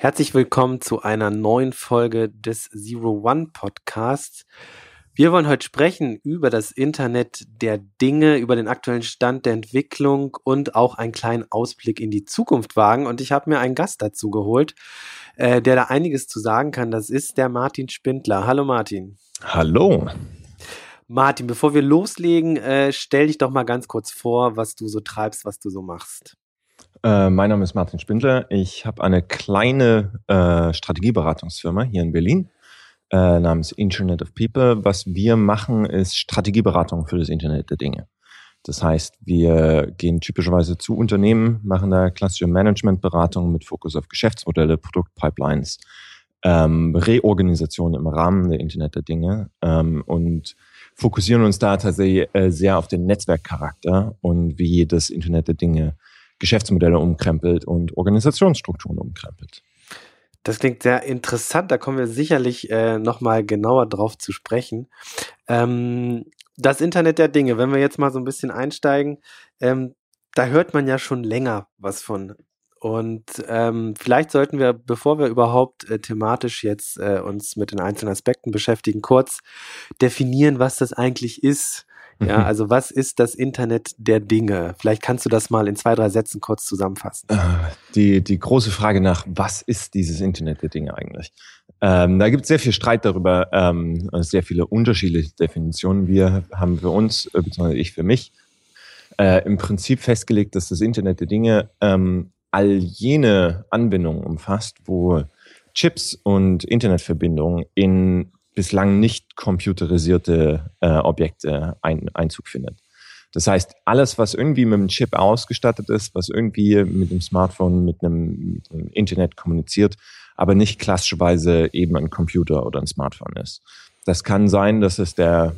Herzlich willkommen zu einer neuen Folge des Zero One Podcasts. Wir wollen heute sprechen über das Internet der Dinge, über den aktuellen Stand der Entwicklung und auch einen kleinen Ausblick in die Zukunft wagen. Und ich habe mir einen Gast dazu geholt, äh, der da einiges zu sagen kann. Das ist der Martin Spindler. Hallo Martin. Hallo. Martin, bevor wir loslegen, äh, stell dich doch mal ganz kurz vor, was du so treibst, was du so machst. Äh, mein Name ist Martin Spindler. Ich habe eine kleine äh, Strategieberatungsfirma hier in Berlin äh, namens Internet of People. Was wir machen, ist Strategieberatung für das Internet der Dinge. Das heißt, wir gehen typischerweise zu Unternehmen, machen da klassische Managementberatung mit Fokus auf Geschäftsmodelle, Produktpipelines, ähm, Reorganisation im Rahmen der Internet der Dinge ähm, und fokussieren uns da tatsächlich äh, sehr auf den Netzwerkcharakter und wie das Internet der Dinge Geschäftsmodelle umkrempelt und Organisationsstrukturen umkrempelt. Das klingt sehr interessant, da kommen wir sicherlich äh, nochmal genauer drauf zu sprechen. Ähm, das Internet der Dinge, wenn wir jetzt mal so ein bisschen einsteigen, ähm, da hört man ja schon länger was von. Und ähm, vielleicht sollten wir, bevor wir überhaupt äh, thematisch jetzt äh, uns mit den einzelnen Aspekten beschäftigen, kurz definieren, was das eigentlich ist. Ja, mhm. also was ist das Internet der Dinge? Vielleicht kannst du das mal in zwei, drei Sätzen kurz zusammenfassen. Äh, die, die große Frage nach, was ist dieses Internet der Dinge eigentlich? Ähm, da gibt es sehr viel Streit darüber, ähm, sehr viele unterschiedliche Definitionen. Wir haben für uns, äh, beziehungsweise ich für mich, äh, im Prinzip festgelegt, dass das Internet der Dinge ähm, all jene Anbindungen umfasst, wo Chips und Internetverbindungen in bislang nicht computerisierte äh, Objekte ein, Einzug findet. Das heißt, alles, was irgendwie mit einem Chip ausgestattet ist, was irgendwie mit dem Smartphone, mit einem, mit einem Internet kommuniziert, aber nicht klassischerweise eben ein Computer oder ein Smartphone ist. Das kann sein, dass es der,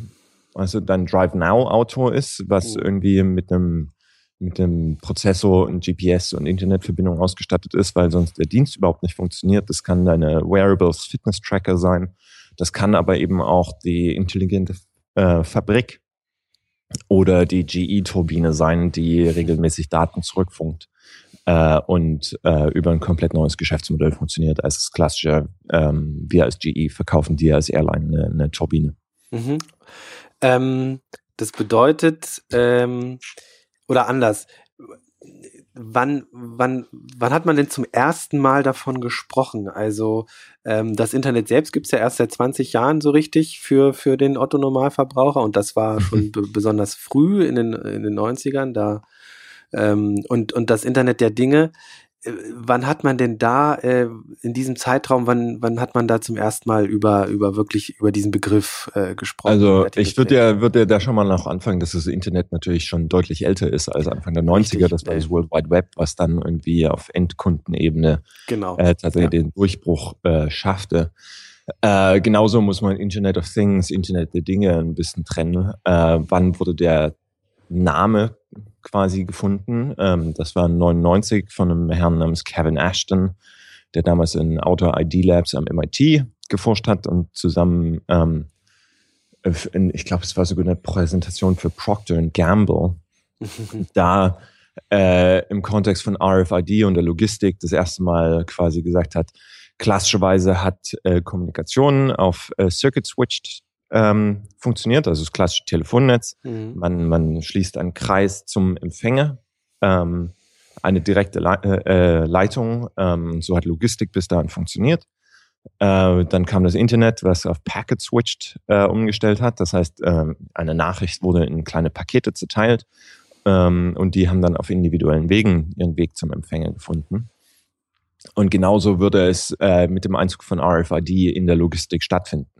also dein Drive Now Auto ist, was oh. irgendwie mit einem mit dem Prozessor und GPS und Internetverbindung ausgestattet ist, weil sonst der Dienst überhaupt nicht funktioniert. Das kann deine Wearables Fitness Tracker sein. Das kann aber eben auch die intelligente äh, Fabrik oder die GE-Turbine sein, die regelmäßig Daten zurückfunkt äh, und äh, über ein komplett neues Geschäftsmodell funktioniert als das klassische, ähm, wir als GE verkaufen dir als Airline eine, eine Turbine. Mhm. Ähm, das bedeutet, ähm, oder anders, wann, wann, wann hat man denn zum ersten Mal davon gesprochen? Also ähm, das Internet selbst gibt's ja erst seit 20 Jahren so richtig für, für den Otto-Normalverbraucher und das war schon besonders früh in den, in den 90ern da. Ähm, und, und das Internet der Dinge wann hat man denn da äh, in diesem Zeitraum, wann, wann hat man da zum ersten Mal über, über wirklich über diesen Begriff äh, gesprochen? Also ich würde ja, würde ja da schon mal noch anfangen, dass das Internet natürlich schon deutlich älter ist als Anfang der 90er. Richtig, das war das World Wide Web, was dann irgendwie auf Endkundenebene genau. äh, tatsächlich ja. den Durchbruch äh, schaffte. Äh, genauso muss man Internet of Things, Internet der Dinge ein bisschen trennen. Äh, wann wurde der Name quasi gefunden. Ähm, das war 99 von einem Herrn namens Kevin Ashton, der damals in Auto ID Labs am MIT geforscht hat und zusammen, ähm, in, ich glaube, es war sogar eine Präsentation für Procter Gamble, da äh, im Kontext von RFID und der Logistik das erste Mal quasi gesagt hat, klassischerweise hat äh, Kommunikation auf äh, Circuit Switched ähm, funktioniert, also das klassische Telefonnetz. Mhm. Man, man schließt einen Kreis zum Empfänger, ähm, eine direkte Le äh, äh, Leitung. Ähm, so hat Logistik bis dahin funktioniert. Äh, dann kam das Internet, was auf Packet Switched äh, umgestellt hat. Das heißt, äh, eine Nachricht wurde in kleine Pakete zerteilt ähm, und die haben dann auf individuellen Wegen ihren Weg zum Empfänger gefunden. Und genauso würde es äh, mit dem Einzug von RFID in der Logistik stattfinden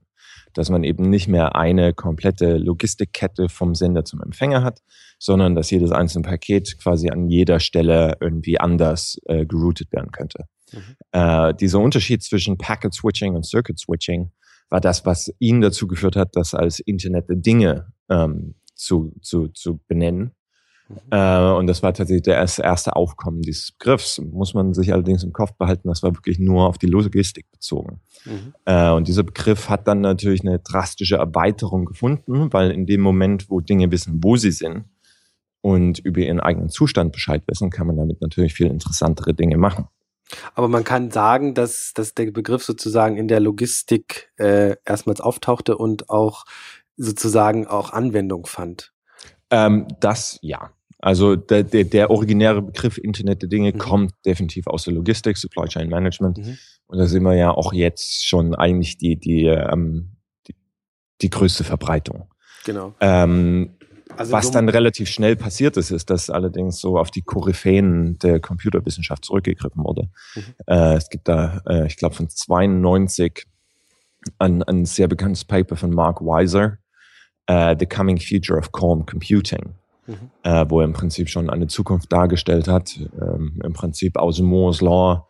dass man eben nicht mehr eine komplette Logistikkette vom Sender zum Empfänger hat, sondern dass jedes einzelne Paket quasi an jeder Stelle irgendwie anders äh, geroutet werden könnte. Mhm. Äh, dieser Unterschied zwischen Packet Switching und Circuit Switching war das, was ihn dazu geführt hat, das als Internet der Dinge ähm, zu, zu, zu benennen. Mhm. Äh, und das war tatsächlich das erste Aufkommen dieses Begriffs. Muss man sich allerdings im Kopf behalten, das war wirklich nur auf die Logistik bezogen. Mhm. Äh, und dieser Begriff hat dann natürlich eine drastische Erweiterung gefunden, weil in dem Moment, wo Dinge wissen, wo sie sind und über ihren eigenen Zustand Bescheid wissen, kann man damit natürlich viel interessantere Dinge machen. Aber man kann sagen, dass, dass der Begriff sozusagen in der Logistik äh, erstmals auftauchte und auch sozusagen auch Anwendung fand. Ähm, das ja. Also der, der, der originäre Begriff Internet der Dinge mhm. kommt definitiv aus der Logistik, Supply Chain Management. Mhm. Und da sind wir ja auch jetzt schon eigentlich die, die, ähm, die, die größte Verbreitung. Genau. Ähm, also Was dann relativ schnell passiert ist, ist, dass allerdings so auf die Koryphäen der Computerwissenschaft zurückgegriffen wurde. Mhm. Äh, es gibt da, äh, ich glaube, von 92 ein, ein sehr bekanntes Paper von Mark Weiser, uh, The Coming Future of Calm Computing, mhm. äh, wo er im Prinzip schon eine Zukunft dargestellt hat, ähm, im Prinzip aus Moore's Law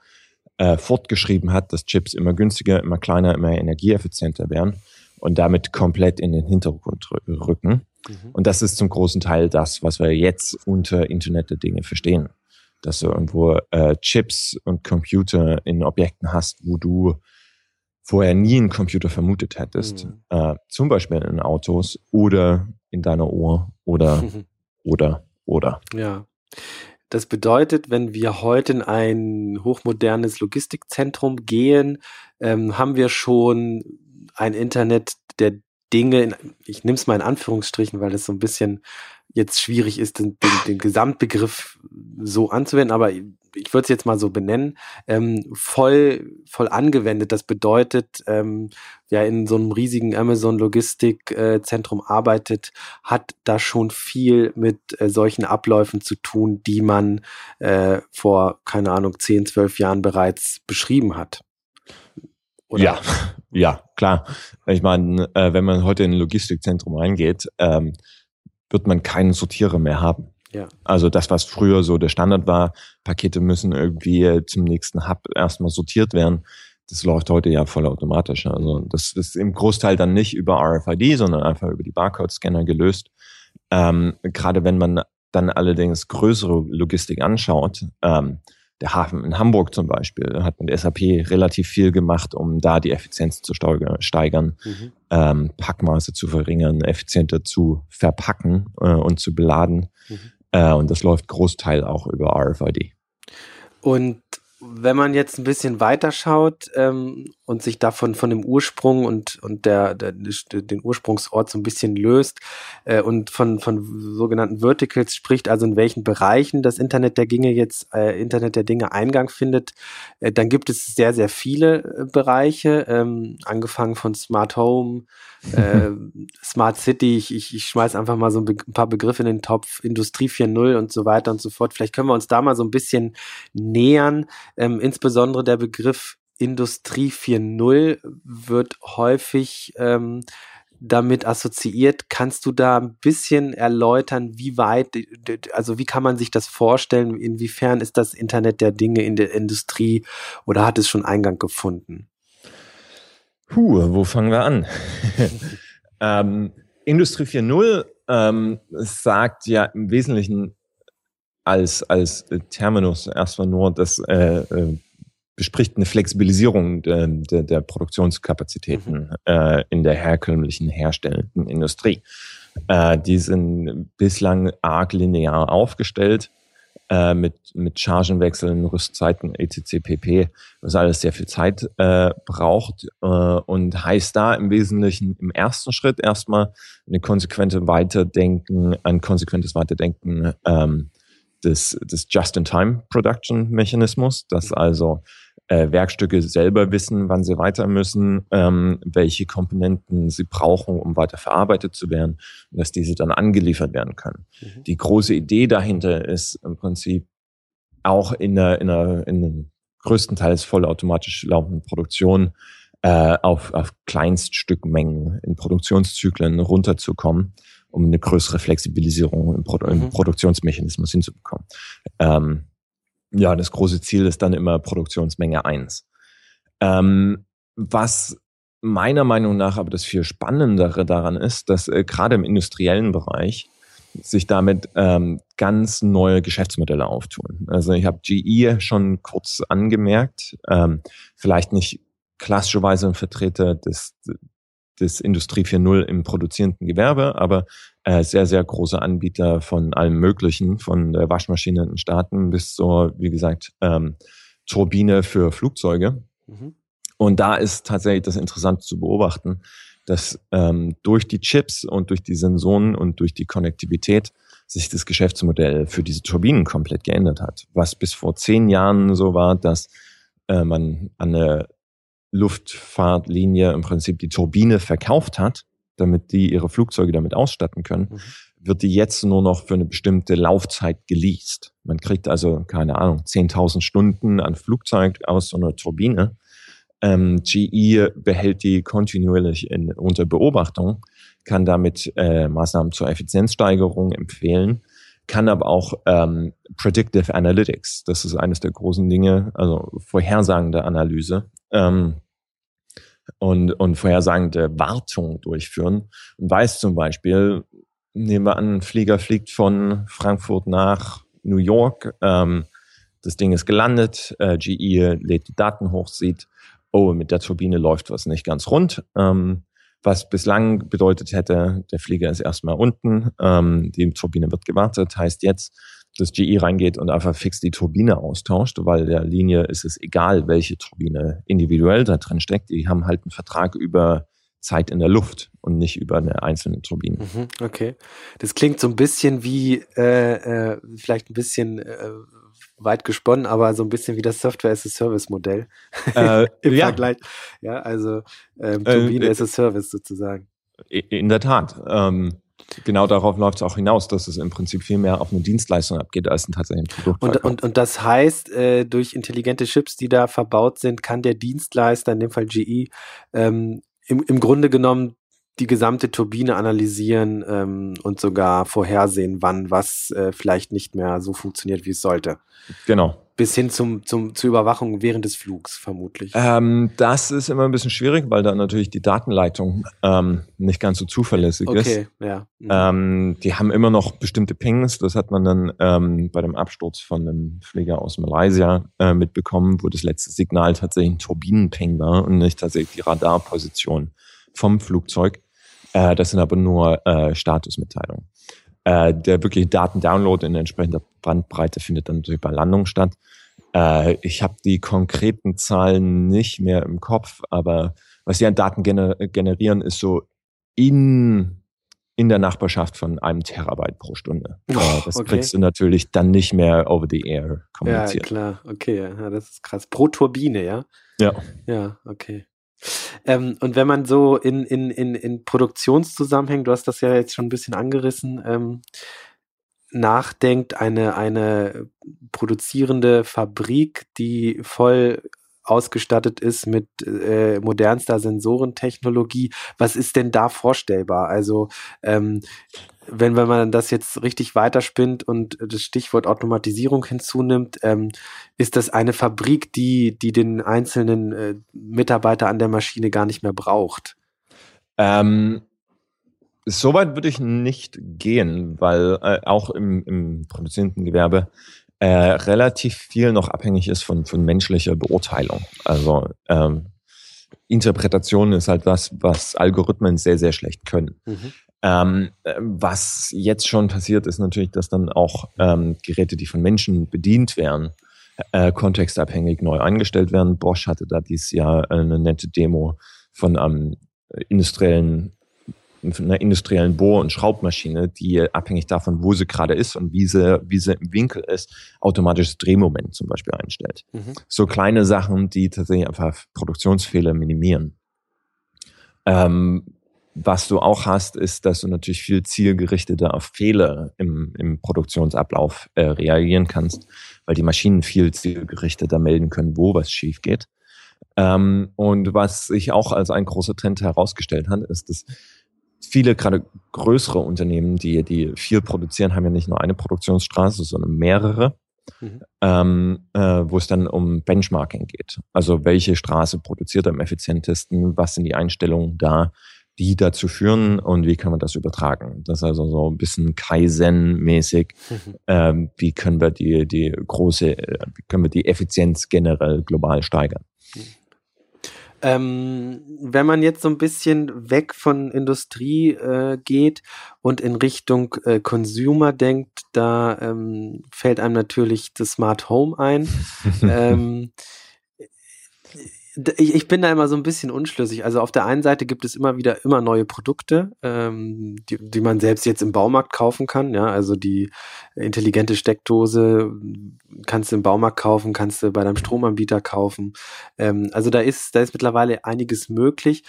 äh, fortgeschrieben hat, dass Chips immer günstiger, immer kleiner, immer energieeffizienter werden und damit komplett in den Hintergrund rücken. Mhm. Und das ist zum großen Teil das, was wir jetzt unter Internet der Dinge verstehen. Dass du irgendwo äh, Chips und Computer in Objekten hast, wo du vorher nie einen Computer vermutet hättest. Mhm. Äh, zum Beispiel in Autos oder in deiner Uhr oder, oder, oder. Ja. Das bedeutet, wenn wir heute in ein hochmodernes Logistikzentrum gehen, ähm, haben wir schon ein Internet der Dinge, ich nehme es mal in Anführungsstrichen, weil es so ein bisschen jetzt schwierig ist, den, den, den Gesamtbegriff so anzuwenden, aber ich würde es jetzt mal so benennen, ähm, voll, voll angewendet. Das bedeutet, ähm, wer in so einem riesigen Amazon-Logistikzentrum äh, arbeitet, hat da schon viel mit äh, solchen Abläufen zu tun, die man äh, vor, keine Ahnung, 10, 12 Jahren bereits beschrieben hat. Oder? Ja, ja, klar. Ich meine, äh, wenn man heute in ein Logistikzentrum reingeht, ähm, wird man keinen Sortierer mehr haben. Ja. Also das, was früher so der Standard war, Pakete müssen irgendwie zum nächsten Hub erstmal sortiert werden. Das läuft heute ja vollautomatisch. Also das ist im Großteil dann nicht über RFID, sondern einfach über die Barcode-Scanner gelöst. Ähm, Gerade wenn man dann allerdings größere Logistik anschaut, ähm, der Hafen in Hamburg zum Beispiel hat mit SAP relativ viel gemacht, um da die Effizienz zu steigern, mhm. ähm, Packmaße zu verringern, effizienter zu verpacken äh, und zu beladen. Mhm. Äh, und das läuft Großteil auch über RFID. Und wenn man jetzt ein bisschen weiter schaut ähm, und sich davon von dem Ursprung und und der, der den Ursprungsort so ein bisschen löst äh, und von von sogenannten Verticals spricht, also in welchen Bereichen das Internet der Dinge jetzt äh, Internet der Dinge Eingang findet, äh, dann gibt es sehr sehr viele äh, Bereiche, ähm, angefangen von Smart Home, äh, Smart City. Ich, ich, ich schmeiß einfach mal so ein, ein paar Begriffe in den Topf, Industrie 4.0 und so weiter und so fort. Vielleicht können wir uns da mal so ein bisschen nähern. Ähm, insbesondere der Begriff Industrie 4.0 wird häufig ähm, damit assoziiert. Kannst du da ein bisschen erläutern, wie weit, also wie kann man sich das vorstellen? Inwiefern ist das Internet der Dinge in der Industrie oder hat es schon Eingang gefunden? Puh, wo fangen wir an? ähm, Industrie 4.0 ähm, sagt ja im Wesentlichen als, als Terminus erstmal nur, das äh, äh, bespricht eine Flexibilisierung de, de, der Produktionskapazitäten mhm. äh, in der herkömmlichen herstellenden Industrie. Äh, die sind bislang arg linear aufgestellt äh, mit, mit Chargenwechseln, Rüstzeiten, etc. pp, was alles sehr viel Zeit äh, braucht äh, und heißt da im Wesentlichen im ersten Schritt erstmal eine konsequente Weiterdenken, ein konsequentes Weiterdenken ähm, des, des Just-in-Time-Production-Mechanismus, dass also äh, Werkstücke selber wissen, wann sie weiter müssen, ähm, welche Komponenten sie brauchen, um weiter verarbeitet zu werden und dass diese dann angeliefert werden können. Mhm. Die große Idee dahinter ist im Prinzip auch in der, in einer, in größtenteils vollautomatisch laufenden Produktion äh, auf, auf Kleinststückmengen in Produktionszyklen runterzukommen, um eine größere Flexibilisierung im, Pro mhm. im Produktionsmechanismus hinzubekommen. Ähm, ja, das große Ziel ist dann immer Produktionsmenge eins. Ähm, was meiner Meinung nach aber das viel Spannendere daran ist, dass äh, gerade im industriellen Bereich sich damit ähm, ganz neue Geschäftsmodelle auftun. Also ich habe GE schon kurz angemerkt, ähm, vielleicht nicht klassischerweise ein Vertreter des, des Industrie 4.0 im produzierenden Gewerbe, aber äh, sehr, sehr große Anbieter von allem Möglichen, von der Waschmaschine in den Staaten bis zur, wie gesagt, ähm, Turbine für Flugzeuge. Mhm. Und da ist tatsächlich das interessant zu beobachten, dass ähm, durch die Chips und durch die Sensoren und durch die Konnektivität sich das Geschäftsmodell für diese Turbinen komplett geändert hat. Was bis vor zehn Jahren so war, dass äh, man an eine Luftfahrtlinie im Prinzip die Turbine verkauft hat, damit die ihre Flugzeuge damit ausstatten können, mhm. wird die jetzt nur noch für eine bestimmte Laufzeit geleast. Man kriegt also, keine Ahnung, 10.000 Stunden an Flugzeug aus so einer Turbine ähm, GE behält die kontinuierlich in, unter Beobachtung, kann damit äh, Maßnahmen zur Effizienzsteigerung empfehlen, kann aber auch ähm, Predictive Analytics, das ist eines der großen Dinge, also vorhersagende Analyse ähm, und, und vorhersagende Wartung durchführen und weiß zum Beispiel, nehmen wir an, ein Flieger fliegt von Frankfurt nach New York, ähm, das Ding ist gelandet, äh, GE lädt die Daten hoch, sieht, oh, mit der Turbine läuft was nicht ganz rund. Ähm, was bislang bedeutet hätte, der Flieger ist erstmal unten, ähm, die Turbine wird gewartet, heißt jetzt, dass GE reingeht und einfach fix die Turbine austauscht, weil der Linie ist es egal, welche Turbine individuell da drin steckt. Die haben halt einen Vertrag über Zeit in der Luft und nicht über eine einzelne Turbine. Mhm, okay. Das klingt so ein bisschen wie, äh, äh, vielleicht ein bisschen äh, weit gesponnen, aber so ein bisschen wie das Software as a Service Modell äh, im ja. Vergleich. Ja, also ähm, äh, Turbine äh, as a Service sozusagen. In der Tat. Ähm, genau darauf läuft es auch hinaus, dass es im Prinzip viel mehr auf eine Dienstleistung abgeht als ein tatsächliches Produkt. Und, und, und das heißt, äh, durch intelligente Chips, die da verbaut sind, kann der Dienstleister, in dem Fall GE, ähm, im, im Grunde genommen die gesamte Turbine analysieren ähm, und sogar vorhersehen, wann was äh, vielleicht nicht mehr so funktioniert, wie es sollte. Genau. Bis hin zum, zum, zur Überwachung während des Flugs, vermutlich. Ähm, das ist immer ein bisschen schwierig, weil da natürlich die Datenleitung ähm, nicht ganz so zuverlässig okay, ist. Okay, ja. Mhm. Ähm, die haben immer noch bestimmte Pings. Das hat man dann ähm, bei dem Absturz von einem Flieger aus Malaysia äh, mitbekommen, wo das letzte Signal tatsächlich ein Turbinenping war und nicht tatsächlich die Radarposition vom Flugzeug. Äh, das sind aber nur äh, Statusmitteilungen. Äh, der wirkliche Datendownload in entsprechender Bandbreite findet dann natürlich bei Landung statt. Äh, ich habe die konkreten Zahlen nicht mehr im Kopf, aber was sie an Daten gener generieren, ist so in in der Nachbarschaft von einem Terabyte pro Stunde. Oh, das okay. kriegst du natürlich dann nicht mehr over the air kommuniziert. Ja, klar, okay, ja, das ist krass. Pro Turbine, ja? Ja. Ja, okay. Ähm, und wenn man so in, in, in, in Produktionszusammenhängen, du hast das ja jetzt schon ein bisschen angerissen, ähm, nachdenkt, eine, eine produzierende Fabrik, die voll ausgestattet ist mit äh, modernster Sensorentechnologie. Was ist denn da vorstellbar? Also ähm, wenn, wenn man das jetzt richtig weiterspinnt und das Stichwort Automatisierung hinzunimmt, ähm, ist das eine Fabrik, die, die den einzelnen äh, Mitarbeiter an der Maschine gar nicht mehr braucht? Ähm, Soweit würde ich nicht gehen, weil äh, auch im, im produzierenden Gewerbe äh, relativ viel noch abhängig ist von, von menschlicher Beurteilung. Also ähm, Interpretation ist halt was, was Algorithmen sehr, sehr schlecht können. Mhm. Ähm, was jetzt schon passiert, ist natürlich, dass dann auch ähm, Geräte, die von Menschen bedient werden, äh, kontextabhängig neu eingestellt werden. Bosch hatte da dieses Jahr eine nette Demo von einem industriellen einer industriellen Bohr- und Schraubmaschine, die abhängig davon, wo sie gerade ist und wie sie, wie sie im Winkel ist, automatisches Drehmoment zum Beispiel einstellt. Mhm. So kleine Sachen, die tatsächlich einfach Produktionsfehler minimieren. Ähm, was du auch hast, ist, dass du natürlich viel zielgerichteter auf Fehler im, im Produktionsablauf äh, reagieren kannst, weil die Maschinen viel zielgerichteter melden können, wo was schief geht. Ähm, und was sich auch als ein großer Trend herausgestellt hat, ist, dass viele gerade größere Unternehmen, die, die viel produzieren, haben ja nicht nur eine Produktionsstraße, sondern mehrere. mhm. ähm, äh, wo es dann um Benchmarking geht. Also welche Straße produziert am effizientesten, was sind die Einstellungen da, die dazu führen und wie kann man das übertragen. Das ist also so ein bisschen Kaizen-mäßig. Mhm. Ähm, wie können wir die, die große, äh, wie können wir die Effizienz generell global steigern? Ähm, wenn man jetzt so ein bisschen weg von Industrie äh, geht und in Richtung äh, Consumer denkt, da ähm, fällt einem natürlich das Smart Home ein. ähm, ich, ich bin da immer so ein bisschen unschlüssig. Also auf der einen Seite gibt es immer wieder immer neue Produkte, ähm, die, die man selbst jetzt im Baumarkt kaufen kann. Ja, also die intelligente Steckdose kannst du im Baumarkt kaufen, kannst du bei deinem Stromanbieter kaufen. Ähm, also da ist, da ist mittlerweile einiges möglich.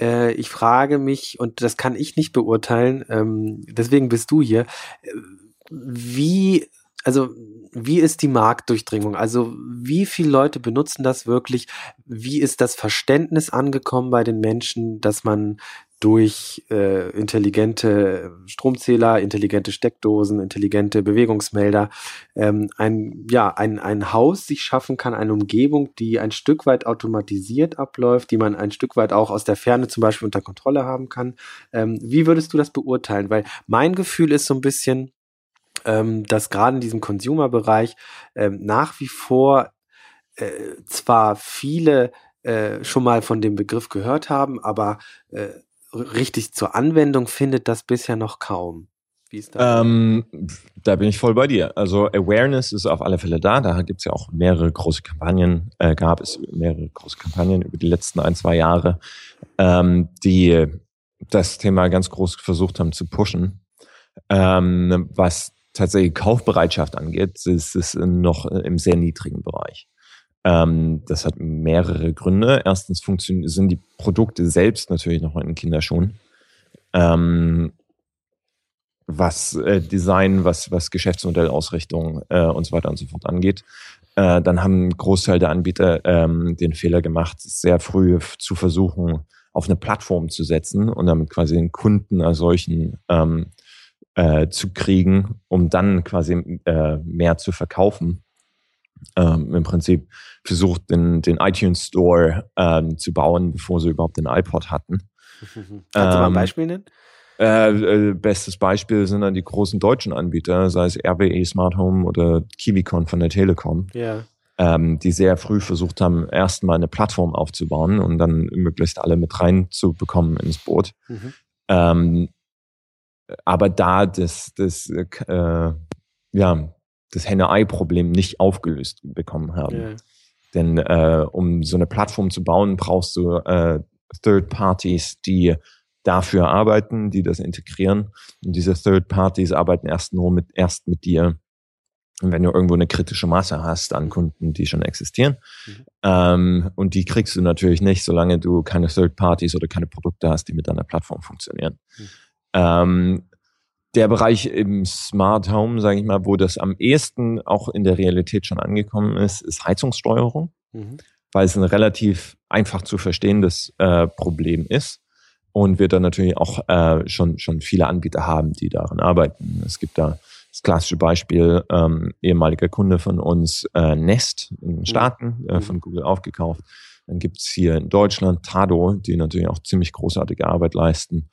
Äh, ich frage mich, und das kann ich nicht beurteilen, ähm, deswegen bist du hier, äh, wie also wie ist die Marktdurchdringung? Also wie viele Leute benutzen das wirklich? Wie ist das Verständnis angekommen bei den Menschen, dass man durch äh, intelligente Stromzähler, intelligente Steckdosen, intelligente Bewegungsmelder ähm, ein, ja, ein, ein Haus sich schaffen kann, eine Umgebung, die ein Stück weit automatisiert abläuft, die man ein Stück weit auch aus der Ferne zum Beispiel unter Kontrolle haben kann. Ähm, wie würdest du das beurteilen? Weil mein Gefühl ist so ein bisschen, ähm, dass gerade in diesem Consumer-Bereich ähm, nach wie vor äh, zwar viele äh, schon mal von dem Begriff gehört haben, aber äh, richtig zur Anwendung findet das bisher noch kaum. Wie ist das? Ähm, da bin ich voll bei dir. Also Awareness ist auf alle Fälle da. Da gibt es ja auch mehrere große Kampagnen, äh, gab es mehrere große Kampagnen über die letzten ein, zwei Jahre, ähm, die das Thema ganz groß versucht haben zu pushen. Ähm, was tatsächlich Kaufbereitschaft angeht, ist es noch im sehr niedrigen Bereich. Ähm, das hat mehrere Gründe. Erstens sind die Produkte selbst natürlich noch in Kinderschuhen. Ähm, was äh, Design, was, was Geschäftsmodellausrichtung äh, und so weiter und so fort angeht. Äh, dann haben Großteil der Anbieter ähm, den Fehler gemacht, sehr früh zu versuchen, auf eine Plattform zu setzen und damit quasi den Kunden als solchen äh, zu kriegen, um dann quasi äh, mehr zu verkaufen. Ähm, Im Prinzip versucht, den, den iTunes Store ähm, zu bauen, bevor sie überhaupt den iPod hatten. Kannst du mal ein ähm, Beispiel nennen? Äh, äh, bestes Beispiel sind dann die großen deutschen Anbieter, sei es RWE Smart Home oder KiwiCon von der Telekom, ja. ähm, die sehr früh versucht haben, erstmal eine Plattform aufzubauen und dann möglichst alle mit reinzubekommen ins Boot. Mhm. Ähm, aber da das, das, äh, ja, das Henne-Ei-Problem nicht aufgelöst bekommen haben. Yeah. Denn äh, um so eine Plattform zu bauen, brauchst du äh, Third Parties, die dafür arbeiten, die das integrieren. Und diese Third Parties arbeiten erst nur mit, erst mit dir, wenn du irgendwo eine kritische Masse hast an Kunden, die schon existieren. Mhm. Ähm, und die kriegst du natürlich nicht, solange du keine Third Parties oder keine Produkte hast, die mit deiner Plattform funktionieren. Mhm. Ähm, der Bereich im Smart Home, sage ich mal, wo das am ehesten auch in der Realität schon angekommen ist, ist Heizungssteuerung, mhm. weil es ein relativ einfach zu verstehendes äh, Problem ist und wir da natürlich auch äh, schon schon viele Anbieter haben, die daran arbeiten. Es gibt da das klassische Beispiel ähm, ehemaliger Kunde von uns äh, Nest in den mhm. Staaten äh, mhm. von Google aufgekauft. Dann gibt's hier in Deutschland Tado, die natürlich auch ziemlich großartige Arbeit leisten.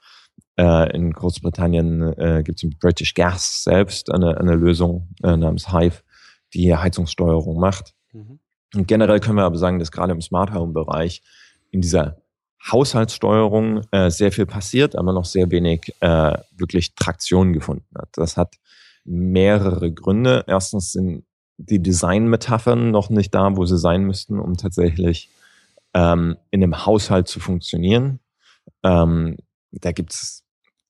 Äh, in Großbritannien äh, gibt es mit British Gas selbst eine, eine Lösung äh, namens Hive, die Heizungssteuerung macht. Mhm. Und generell können wir aber sagen, dass gerade im Smart Home Bereich in dieser Haushaltssteuerung äh, sehr viel passiert, aber noch sehr wenig äh, wirklich Traktion gefunden hat. Das hat mehrere Gründe. Erstens sind die Designmetaphern noch nicht da, wo sie sein müssten, um tatsächlich ähm, in einem Haushalt zu funktionieren. Ähm, da gibt's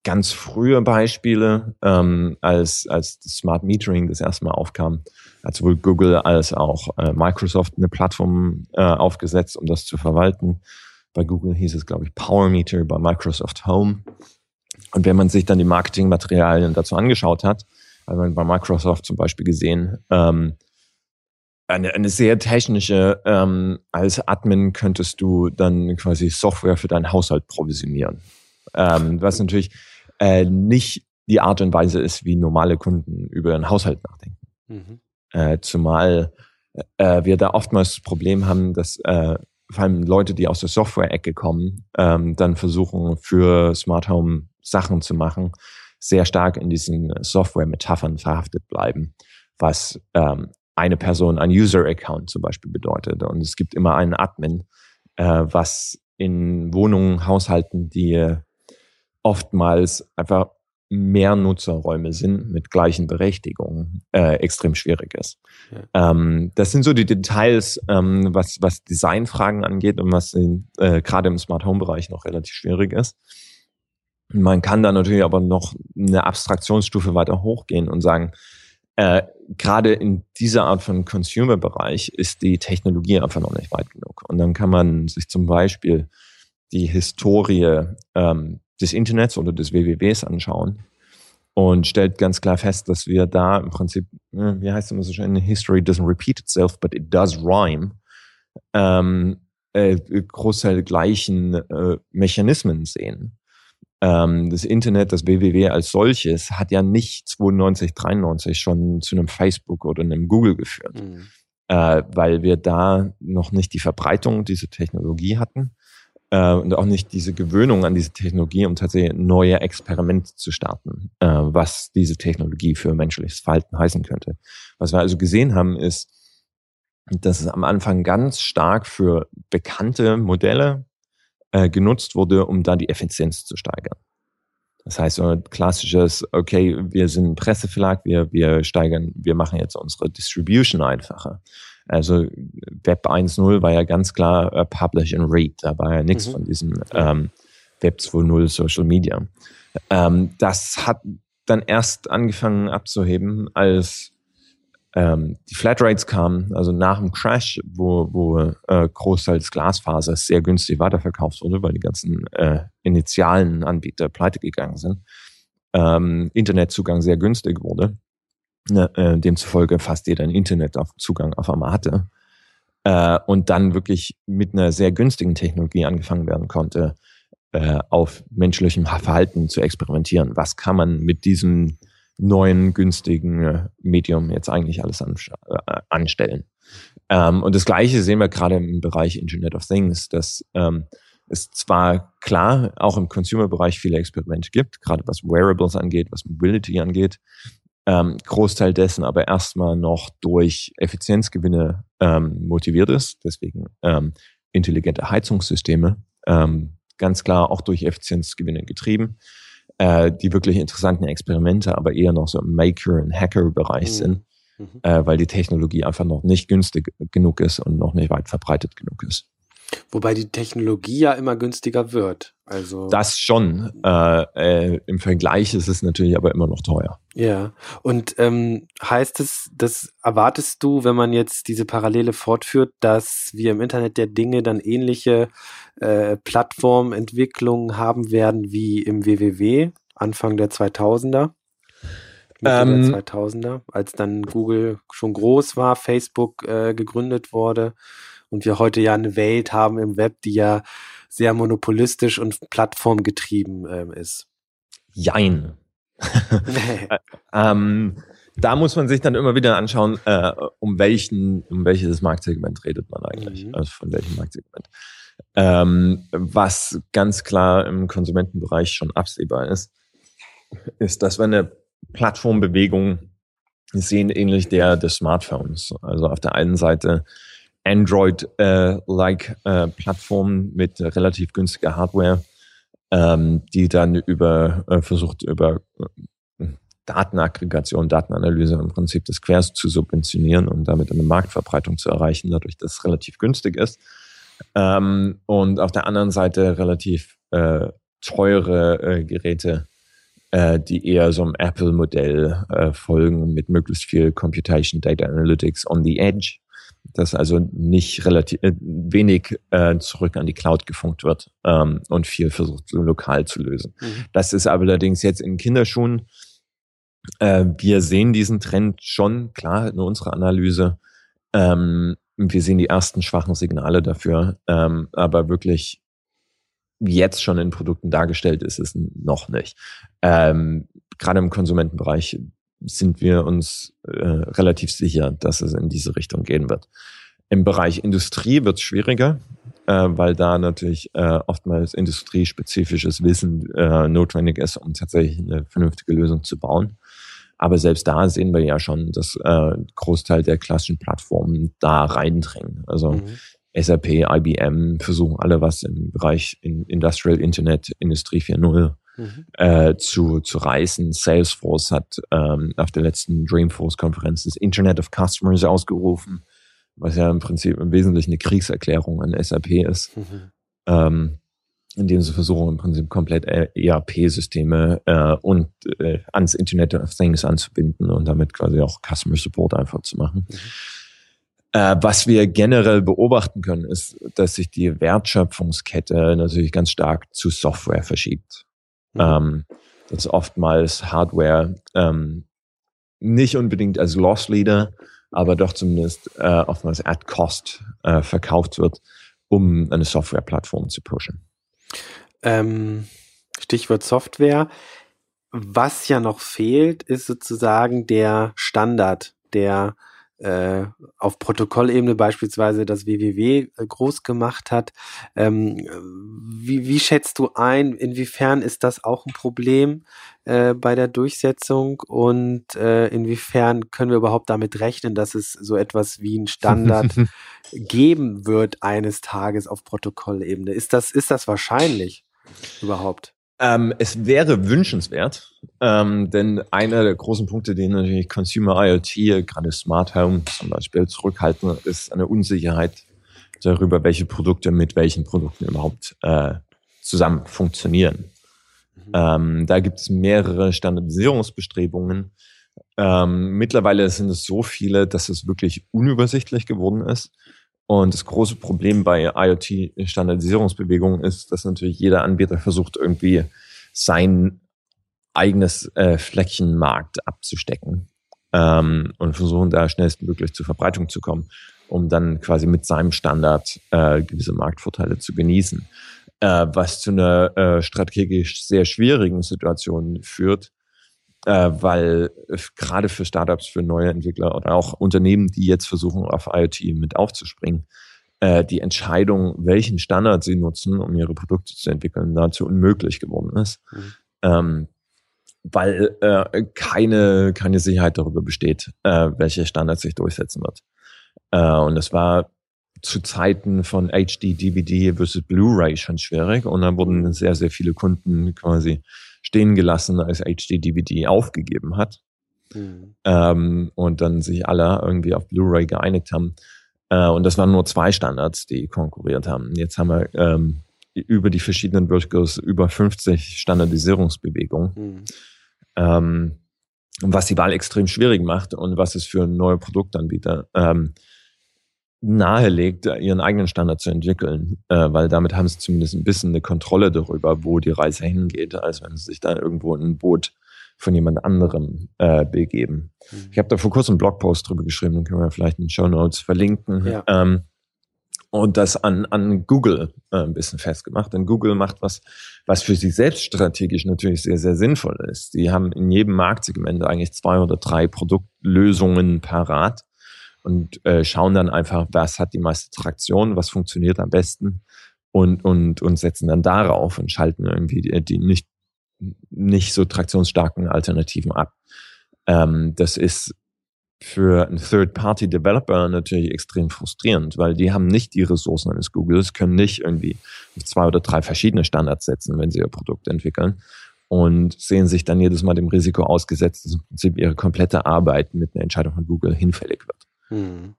ganz frühe Beispiele, ähm, als, als Smart Metering das erste Mal aufkam, hat sowohl Google als auch äh, Microsoft eine Plattform äh, aufgesetzt, um das zu verwalten. Bei Google hieß es, glaube ich, Power Meter, bei Microsoft Home. Und wenn man sich dann die Marketingmaterialien dazu angeschaut hat, hat man bei Microsoft zum Beispiel gesehen, ähm, eine, eine sehr technische, ähm, als Admin könntest du dann quasi Software für deinen Haushalt provisionieren. Ähm, was natürlich äh, nicht die Art und Weise ist, wie normale Kunden über ihren Haushalt nachdenken. Mhm. Äh, zumal äh, wir da oftmals das Problem haben, dass äh, vor allem Leute, die aus der Software-Ecke kommen, ähm, dann versuchen für Smart Home Sachen zu machen, sehr stark in diesen Software-Metaphern verhaftet bleiben, was ähm, eine Person, ein User-Account zum Beispiel bedeutet. Und es gibt immer einen Admin, äh, was in Wohnungen, Haushalten, die oftmals einfach mehr Nutzerräume sind mit gleichen Berechtigungen, äh, extrem schwierig ist. Ja. Ähm, das sind so die Details, ähm, was, was Designfragen angeht und was äh, gerade im Smart Home Bereich noch relativ schwierig ist. Man kann da natürlich aber noch eine Abstraktionsstufe weiter hochgehen und sagen, äh, gerade in dieser Art von Consumer-Bereich ist die Technologie einfach noch nicht weit genug. Und dann kann man sich zum Beispiel die Historie ähm, des Internets oder des WWWs anschauen und stellt ganz klar fest, dass wir da im Prinzip, äh, wie heißt es immer so schön, History doesn't repeat itself, but it does rhyme, ähm, äh, Großteil gleichen äh, Mechanismen sehen. Ähm, das Internet, das WWW als solches, hat ja nicht 92, 93 schon zu einem Facebook oder einem Google geführt, mhm. äh, weil wir da noch nicht die Verbreitung dieser Technologie hatten äh, und auch nicht diese Gewöhnung an diese Technologie, um tatsächlich neue Experimente zu starten, äh, was diese Technologie für menschliches Verhalten heißen könnte. Was wir also gesehen haben, ist, dass es am Anfang ganz stark für bekannte Modelle äh, genutzt wurde, um da die Effizienz zu steigern. Das heißt, so ein klassisches, okay, wir sind ein Presseverlag, wir, wir steigern, wir machen jetzt unsere Distribution einfacher. Also Web 1.0 war ja ganz klar uh, Publish and Read. Da war ja nichts mhm. von diesem ähm, Web 2.0 Social Media. Ähm, das hat dann erst angefangen abzuheben, als ähm, die Flatrates kamen, also nach dem Crash, wo, wo äh, Großteil des Glasfasers sehr günstig weiterverkauft wurde, weil die ganzen äh, initialen Anbieter pleite gegangen sind, ähm, Internetzugang sehr günstig wurde äh, demzufolge fast jeder einen Internetzugang auf einmal hatte. Äh, und dann wirklich mit einer sehr günstigen Technologie angefangen werden konnte, äh, auf menschlichem Verhalten zu experimentieren. Was kann man mit diesem neuen, günstigen äh, Medium jetzt eigentlich alles an, äh, anstellen? Ähm, und das Gleiche sehen wir gerade im Bereich Internet of Things, dass ähm, es zwar klar auch im Consumer-Bereich viele Experimente gibt, gerade was Wearables angeht, was Mobility angeht, ähm, Großteil dessen aber erstmal noch durch Effizienzgewinne ähm, motiviert ist. Deswegen ähm, intelligente Heizungssysteme, ähm, ganz klar auch durch Effizienzgewinne getrieben. Äh, die wirklich interessanten Experimente aber eher noch so im Maker- und Hacker-Bereich mhm. sind, mhm. Äh, weil die Technologie einfach noch nicht günstig genug ist und noch nicht weit verbreitet genug ist. Wobei die Technologie ja immer günstiger wird. Also das schon. Äh, äh, Im Vergleich ist es natürlich aber immer noch teuer. Ja. Und ähm, heißt es, das erwartest du, wenn man jetzt diese Parallele fortführt, dass wir im Internet der Dinge dann ähnliche äh, Plattformentwicklungen haben werden wie im WWW Anfang der 2000er? Mitte ähm, der 2000er, als dann Google schon groß war, Facebook äh, gegründet wurde und wir heute ja eine Welt haben im Web, die ja sehr monopolistisch und plattformgetrieben ähm, ist. Jein. ähm, da muss man sich dann immer wieder anschauen, äh, um welchen, um welches Marktsegment redet man eigentlich, mhm. also von welchem Marktsegment. Ähm, was ganz klar im Konsumentenbereich schon absehbar ist, ist, dass wir eine Plattformbewegung sehen, ähnlich der des Smartphones. Also auf der einen Seite Android-like äh, äh, Plattform mit relativ günstiger Hardware, ähm, die dann über äh, versucht über äh, Datenaggregation, Datenanalyse im Prinzip des Quers zu subventionieren und damit eine Marktverbreitung zu erreichen, dadurch, dass es relativ günstig ist. Ähm, und auf der anderen Seite relativ äh, teure äh, Geräte, äh, die eher so einem Apple-Modell äh, folgen mit möglichst viel Computation Data Analytics on the Edge dass also nicht relativ äh, wenig äh, zurück an die Cloud gefunkt wird ähm, und viel versucht lokal zu lösen. Mhm. Das ist allerdings jetzt in Kinderschuhen. Äh, wir sehen diesen Trend schon klar in unserer Analyse. Ähm, wir sehen die ersten schwachen Signale dafür, ähm, aber wirklich jetzt schon in Produkten dargestellt ist es noch nicht. Ähm, Gerade im Konsumentenbereich sind wir uns äh, relativ sicher, dass es in diese Richtung gehen wird. Im Bereich Industrie wird es schwieriger, äh, weil da natürlich äh, oftmals industriespezifisches Wissen äh, notwendig ist, um tatsächlich eine vernünftige Lösung zu bauen. Aber selbst da sehen wir ja schon, dass äh, Großteil der klassischen Plattformen da reindringen. Also mhm. SAP, IBM versuchen alle was im Bereich Industrial Internet, Industrie 4.0 mhm. äh, zu, zu reißen. Salesforce hat ähm, auf der letzten Dreamforce-Konferenz das Internet of Customers ausgerufen, was ja im Prinzip im Wesentlichen eine Kriegserklärung an SAP ist. Mhm. Ähm, indem sie versuchen, im Prinzip komplett ERP-Systeme äh, und äh, ans Internet of Things anzubinden und damit quasi auch Customer Support einfach zu machen. Mhm. Äh, was wir generell beobachten können, ist, dass sich die Wertschöpfungskette natürlich ganz stark zu Software verschiebt. Mhm. Ähm, dass oftmals Hardware ähm, nicht unbedingt als Loss Leader, aber doch zumindest äh, oftmals at Cost äh, verkauft wird, um eine Softwareplattform zu pushen. Ähm, Stichwort Software. Was ja noch fehlt, ist sozusagen der Standard, der äh, auf Protokollebene beispielsweise das WWW äh, groß gemacht hat. Ähm, wie, wie schätzt du ein, inwiefern ist das auch ein Problem äh, bei der Durchsetzung und äh, inwiefern können wir überhaupt damit rechnen, dass es so etwas wie ein Standard geben wird eines Tages auf Protokollebene? Ist das, ist das wahrscheinlich überhaupt? Ähm, es wäre wünschenswert, ähm, denn einer der großen Punkte, die natürlich Consumer IoT, gerade Smart Home zum Beispiel, zurückhalten, ist eine Unsicherheit darüber, welche Produkte mit welchen Produkten überhaupt äh, zusammen funktionieren. Mhm. Ähm, da gibt es mehrere Standardisierungsbestrebungen. Ähm, mittlerweile sind es so viele, dass es wirklich unübersichtlich geworden ist. Und das große Problem bei IoT-Standardisierungsbewegungen ist, dass natürlich jeder Anbieter versucht, irgendwie sein eigenes äh, Flächenmarkt abzustecken ähm, und versuchen da schnellstmöglich zur Verbreitung zu kommen, um dann quasi mit seinem Standard äh, gewisse Marktvorteile zu genießen. Äh, was zu einer äh, strategisch sehr schwierigen Situation führt, äh, weil gerade für Startups, für neue Entwickler oder auch Unternehmen, die jetzt versuchen, auf IoT mit aufzuspringen, äh, die Entscheidung, welchen Standard sie nutzen, um ihre Produkte zu entwickeln, nahezu unmöglich geworden ist. Mhm. Ähm, weil äh, keine, keine Sicherheit darüber besteht, äh, welche Standard sich durchsetzen wird. Äh, und das war zu Zeiten von HD, DVD versus Blu-ray schon schwierig und dann wurden sehr, sehr viele Kunden quasi stehen gelassen, als HD-DVD aufgegeben hat. Mhm. Ähm, und dann sich alle irgendwie auf Blu-ray geeinigt haben. Äh, und das waren nur zwei Standards, die konkurriert haben. Jetzt haben wir ähm, über die verschiedenen Verticals über 50 Standardisierungsbewegungen. Mhm. Ähm, was die Wahl extrem schwierig macht und was es für neue Produktanbieter ähm, nahelegt, ihren eigenen Standard zu entwickeln, äh, weil damit haben sie zumindest ein bisschen eine Kontrolle darüber, wo die Reise hingeht, als wenn sie sich da irgendwo in ein Boot von jemand anderem äh, begeben. Mhm. Ich habe da vor kurzem einen Blogpost drüber geschrieben, den können wir vielleicht in den Show Notes verlinken. Ja. Ähm, und das an, an Google äh, ein bisschen festgemacht. Denn Google macht was, was für sie selbst strategisch natürlich sehr, sehr sinnvoll ist. Die haben in jedem Marktsegment eigentlich zwei oder drei Produktlösungen parat und äh, schauen dann einfach, was hat die meiste Traktion, was funktioniert am besten und, und, und setzen dann darauf und schalten irgendwie die, die nicht, nicht so traktionsstarken Alternativen ab. Ähm, das ist für einen Third-Party-Developer natürlich extrem frustrierend, weil die haben nicht die Ressourcen eines Googles, können nicht irgendwie zwei oder drei verschiedene Standards setzen, wenn sie ihr Produkt entwickeln und sehen sich dann jedes Mal dem Risiko ausgesetzt, dass im Prinzip ihre komplette Arbeit mit einer Entscheidung von Google hinfällig wird. Hm.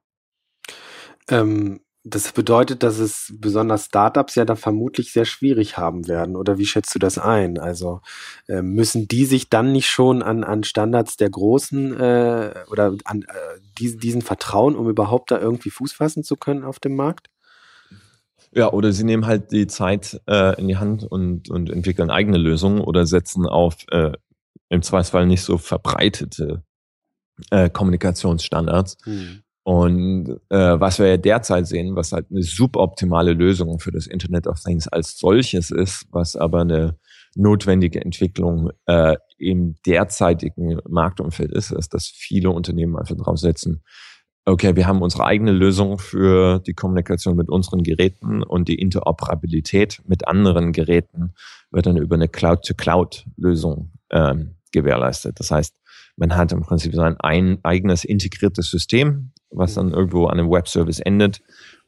Ähm, das bedeutet, dass es besonders Startups ja da vermutlich sehr schwierig haben werden. Oder wie schätzt du das ein? Also äh, müssen die sich dann nicht schon an, an Standards der Großen äh, oder an äh, diesen, diesen vertrauen, um überhaupt da irgendwie Fuß fassen zu können auf dem Markt? Ja, oder sie nehmen halt die Zeit äh, in die Hand und, und entwickeln eigene Lösungen oder setzen auf äh, im Zweifelsfall nicht so verbreitete äh, Kommunikationsstandards. Hm. Und äh, was wir ja derzeit sehen, was halt eine suboptimale Lösung für das Internet of Things als solches ist, was aber eine notwendige Entwicklung äh, im derzeitigen Marktumfeld ist, ist, dass viele Unternehmen einfach drauf setzen, okay, wir haben unsere eigene Lösung für die Kommunikation mit unseren Geräten und die Interoperabilität mit anderen Geräten wird dann über eine Cloud-to-Cloud-Lösung ähm, gewährleistet. Das heißt, man hat im Prinzip sein ein eigenes integriertes System, was dann irgendwo an einem Webservice endet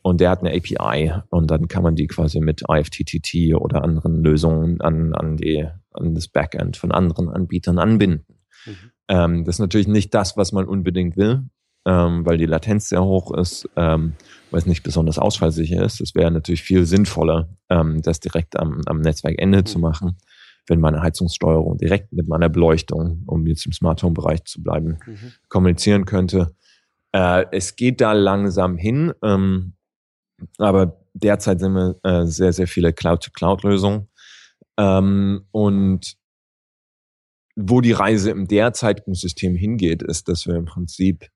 und der hat eine API und dann kann man die quasi mit IFTTT oder anderen Lösungen an, an, die, an das Backend von anderen Anbietern anbinden. Mhm. Ähm, das ist natürlich nicht das, was man unbedingt will, ähm, weil die Latenz sehr hoch ist, ähm, weil es nicht besonders ausfallsicher ist. Es wäre natürlich viel sinnvoller, ähm, das direkt am, am Netzwerkende mhm. zu machen, wenn meine Heizungssteuerung direkt mit meiner Beleuchtung, um jetzt im Smart Home Bereich zu bleiben, mhm. kommunizieren könnte. Äh, es geht da langsam hin, ähm, aber derzeit sind wir äh, sehr, sehr viele Cloud-to-Cloud-Lösungen. Ähm, und wo die Reise im derzeitigen System hingeht, ist, dass wir im Prinzip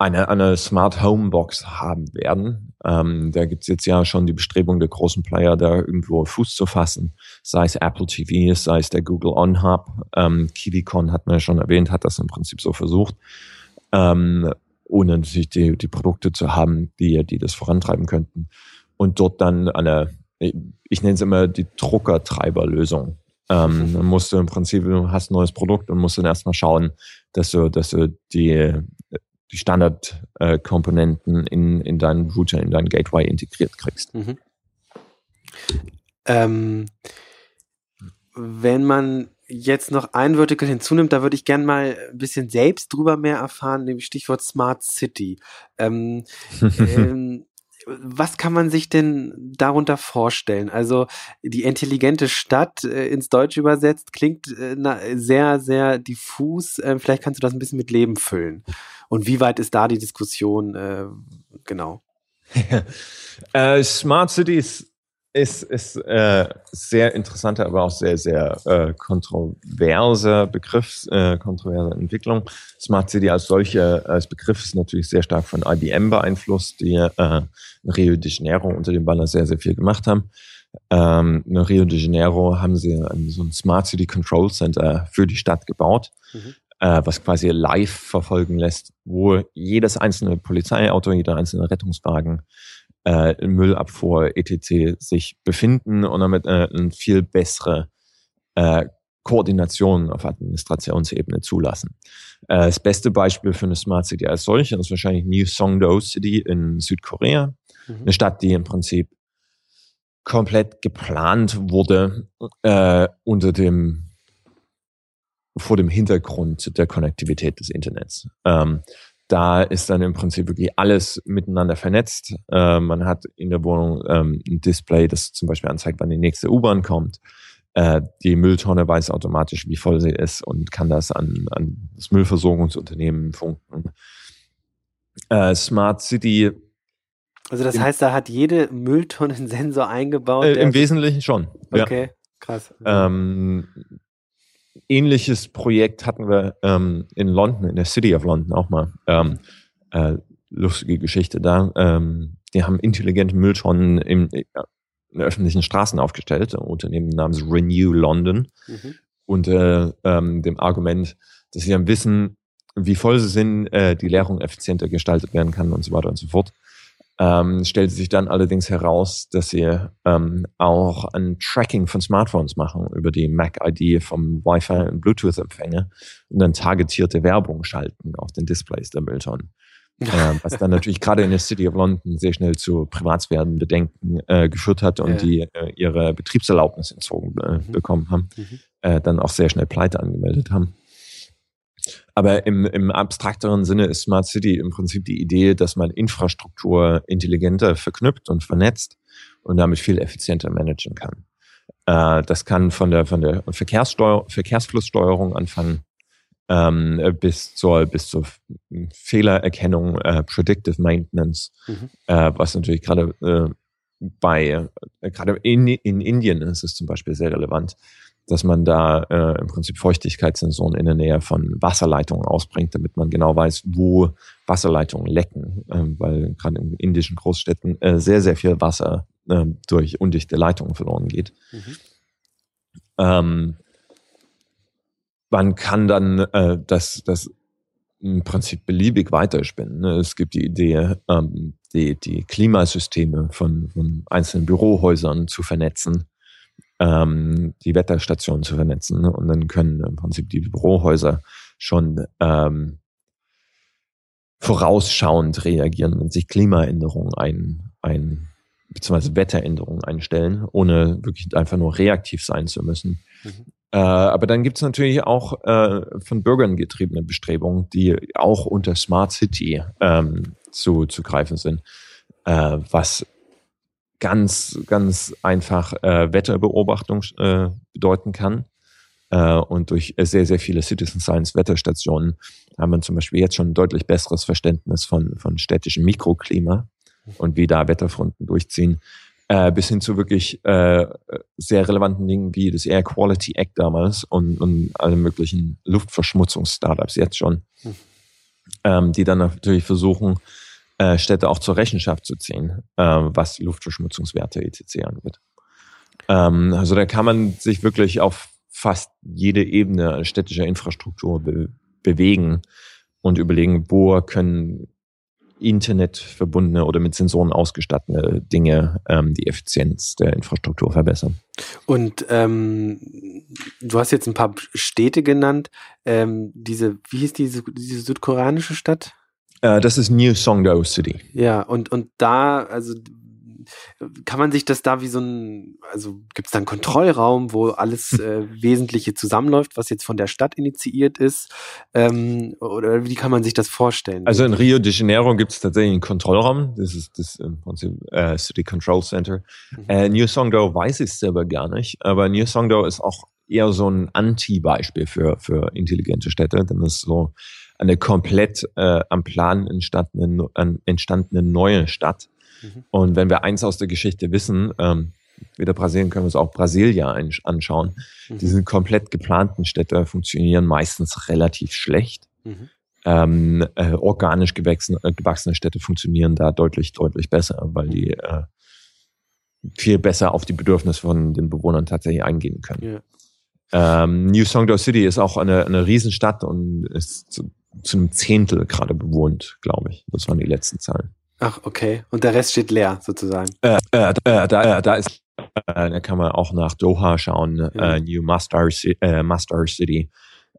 eine, eine Smart Home Box haben werden. Ähm, da gibt's jetzt ja schon die Bestrebung der großen Player, da irgendwo Fuß zu fassen, sei es Apple TV, sei es der Google On Hub. Ähm, KiwiCon hat man ja schon erwähnt, hat das im Prinzip so versucht, ähm, ohne natürlich die, die Produkte zu haben, die, die das vorantreiben könnten. Und dort dann eine, ich nenne es immer die Druckertreiberlösung. Ähm, musst du im Prinzip, du hast ein neues Produkt und musst dann erstmal schauen, dass du, dass du die die Standardkomponenten äh, in, in deinen Router, in deinen Gateway integriert kriegst. Mhm. Ähm, wenn man jetzt noch ein Vertical hinzunimmt, da würde ich gerne mal ein bisschen selbst drüber mehr erfahren, nämlich Stichwort Smart City. Ähm, ähm, was kann man sich denn darunter vorstellen? Also die intelligente Stadt äh, ins Deutsche übersetzt klingt äh, na, sehr, sehr diffus. Äh, vielleicht kannst du das ein bisschen mit Leben füllen. Und wie weit ist da die Diskussion? Äh, genau. äh, Smart Cities ist, ist äh, sehr interessanter, aber auch sehr, sehr äh, kontroverser Begriff, äh, kontroverse Entwicklung. Smart City als solche, als Begriff ist natürlich sehr stark von IBM beeinflusst, die äh, in Rio de Janeiro unter dem Banner sehr, sehr viel gemacht haben. Ähm, in Rio de Janeiro haben sie so ein Smart City Control Center für die Stadt gebaut. Mhm äh, was quasi live verfolgen lässt, wo jedes einzelne Polizeiauto, jeder einzelne Rettungswagen, äh, Müllabfuhr, etc. sich befinden und damit äh, eine viel bessere äh, Koordination auf Administrationsebene zulassen. Äh, das beste Beispiel für eine Smart City als solche ist wahrscheinlich New Songdo City in Südkorea. Mhm. Eine Stadt, die im Prinzip komplett geplant wurde äh, unter dem vor dem Hintergrund der Konnektivität des Internets. Ähm, da ist dann im Prinzip wirklich alles miteinander vernetzt. Äh, man hat in der Wohnung ähm, ein Display, das zum Beispiel anzeigt, wann die nächste U-Bahn kommt. Äh, die Mülltonne weiß automatisch, wie voll sie ist und kann das an, an das Müllversorgungsunternehmen funken. Äh, Smart City. Also das heißt, da hat jede Mülltonne einen Sensor eingebaut? Äh, Im Wesentlichen schon. Okay, ja. krass. Ähm, ähnliches Projekt hatten wir ähm, in London, in der City of London auch mal. Ähm, äh, lustige Geschichte da. Ähm, die haben intelligente Mülltonnen im, äh, in öffentlichen Straßen aufgestellt, ein Unternehmen namens Renew London. Mhm. Und äh, ähm, dem Argument, dass sie dann wissen, wie voll sie sind, äh, die Leerung effizienter gestaltet werden kann und so weiter und so fort. Ähm, stellte sich dann allerdings heraus, dass sie ähm, auch ein Tracking von Smartphones machen über die Mac-ID vom Wi-Fi und Bluetooth-Empfänger und dann targetierte Werbung schalten auf den Displays der Mülltonnen. äh, was dann natürlich gerade in der City of London sehr schnell zu Privatsphärenbedenken äh, geführt hat und ja. die äh, ihre Betriebserlaubnis entzogen äh, mhm. bekommen haben, mhm. äh, dann auch sehr schnell Pleite angemeldet haben. Aber im, im abstrakteren Sinne ist Smart City im Prinzip die Idee, dass man Infrastruktur intelligenter verknüpft und vernetzt und damit viel effizienter managen kann. Äh, das kann von der, von der Verkehrssteuer, Verkehrsflusssteuerung anfangen ähm, bis zur, bis zur Fehlererkennung, äh, Predictive Maintenance, mhm. äh, was natürlich gerade äh, bei, äh, gerade in, in Indien ist es zum Beispiel sehr relevant dass man da äh, im Prinzip Feuchtigkeitssensoren in der Nähe von Wasserleitungen ausbringt, damit man genau weiß, wo Wasserleitungen lecken, ähm, weil gerade in indischen Großstädten äh, sehr, sehr viel Wasser äh, durch undichte Leitungen verloren geht. Mhm. Ähm, man kann dann äh, das, das im Prinzip beliebig weiterspinnen. Ne? Es gibt die Idee, ähm, die, die Klimasysteme von, von einzelnen Bürohäusern zu vernetzen, ähm, die Wetterstationen zu vernetzen. Ne? Und dann können im Prinzip die Bürohäuser schon ähm, vorausschauend reagieren, wenn sich Klimaänderungen ein, ein beziehungsweise Wetteränderungen einstellen, ohne wirklich einfach nur reaktiv sein zu müssen. Mhm. Äh, aber dann gibt es natürlich auch äh, von Bürgern getriebene Bestrebungen, die auch unter Smart City ähm, zu, zu greifen sind, äh, was ganz, ganz einfach äh, Wetterbeobachtung äh, bedeuten kann. Äh, und durch sehr, sehr viele Citizen Science Wetterstationen haben wir zum Beispiel jetzt schon ein deutlich besseres Verständnis von, von städtischem Mikroklima und wie da Wetterfronten durchziehen äh, bis hin zu wirklich äh, sehr relevanten Dingen wie das Air Quality Act damals und, und alle möglichen Luftverschmutzungs-Startups jetzt schon, hm. ähm, die dann natürlich versuchen, äh, Städte auch zur Rechenschaft zu ziehen, äh, was Luftverschmutzungswerte etc. angeht. Ähm, also da kann man sich wirklich auf fast jede Ebene städtischer Infrastruktur be bewegen und überlegen, wo können Internet verbundene oder mit Sensoren ausgestattete Dinge ähm, die Effizienz der Infrastruktur verbessern. Und ähm, du hast jetzt ein paar Städte genannt. Ähm, diese, wie hieß diese, diese südkoreanische Stadt? Äh, das ist New Songdo City. Ja, und, und da, also kann man sich das da wie so ein, also gibt es da einen Kontrollraum, wo alles äh, Wesentliche zusammenläuft, was jetzt von der Stadt initiiert ist? Ähm, oder wie kann man sich das vorstellen? Also in Rio de Janeiro gibt es tatsächlich einen Kontrollraum. Das ist das im Prinzip äh, City Control Center. Mhm. Äh, New Songdo weiß ich selber gar nicht, aber New Songdo ist auch eher so ein Anti-Beispiel für, für intelligente Städte, denn es ist so eine komplett äh, am Plan entstandene, entstandene neue Stadt Mhm. Und wenn wir eins aus der Geschichte wissen, ähm, wieder Brasilien können wir uns auch Brasilia anschauen. Mhm. Diese komplett geplanten Städte funktionieren meistens relativ schlecht. Mhm. Ähm, äh, organisch gewachsene, äh, gewachsene Städte funktionieren da deutlich, deutlich besser, weil die äh, viel besser auf die Bedürfnisse von den Bewohnern tatsächlich eingehen können. Ja. Ähm, New Songdo City ist auch eine, eine Riesenstadt und ist zu, einem Zehntel gerade bewohnt, glaube ich. Das waren die letzten Zahlen. Ach, okay. Und der Rest steht leer, sozusagen. Äh, äh, da, äh, da ist, äh, da kann man auch nach Doha schauen, ja. äh, New Mastar, äh, Mastar City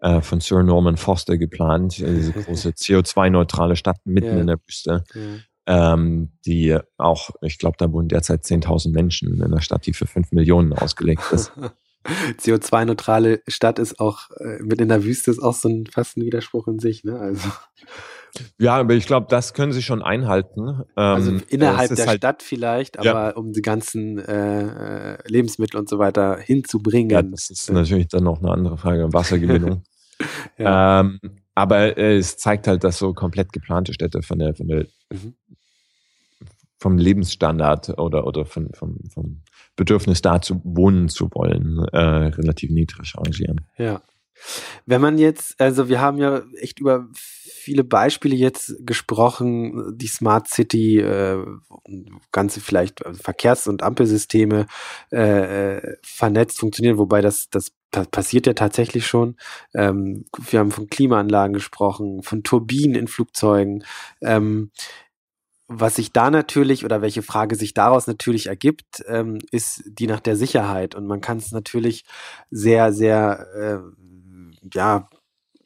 äh, von Sir Norman Foster geplant, diese große CO2-neutrale Stadt mitten ja. in der Wüste. Ja. Ähm, die auch, ich glaube, da wohnen derzeit 10.000 Menschen in einer Stadt, die für 5 Millionen ausgelegt ist. CO2-neutrale Stadt ist auch, äh, mit in der Wüste ist auch so ein fast ein Widerspruch in sich, ne? Also. Ja, aber ich glaube, das können sie schon einhalten. also ähm, innerhalb der halt Stadt vielleicht, aber ja. um die ganzen äh, Lebensmittel und so weiter hinzubringen. Ja, das ist äh, natürlich dann noch eine andere Frage, Wassergewinnung. ja. ähm, aber äh, es zeigt halt, dass so komplett geplante Städte von der, von der mhm. vom Lebensstandard oder, oder von, vom, vom Bedürfnis da zu wohnen zu wollen, äh, relativ niedrig arrangieren. Ja. Wenn man jetzt, also wir haben ja echt über viele Beispiele jetzt gesprochen, die Smart City, äh, ganze vielleicht Verkehrs- und Ampelsysteme äh, äh, vernetzt funktionieren, wobei das, das passiert ja tatsächlich schon. Ähm, wir haben von Klimaanlagen gesprochen, von Turbinen in Flugzeugen. Ähm, was sich da natürlich oder welche Frage sich daraus natürlich ergibt, ähm, ist die nach der Sicherheit. Und man kann es natürlich sehr, sehr äh, ja,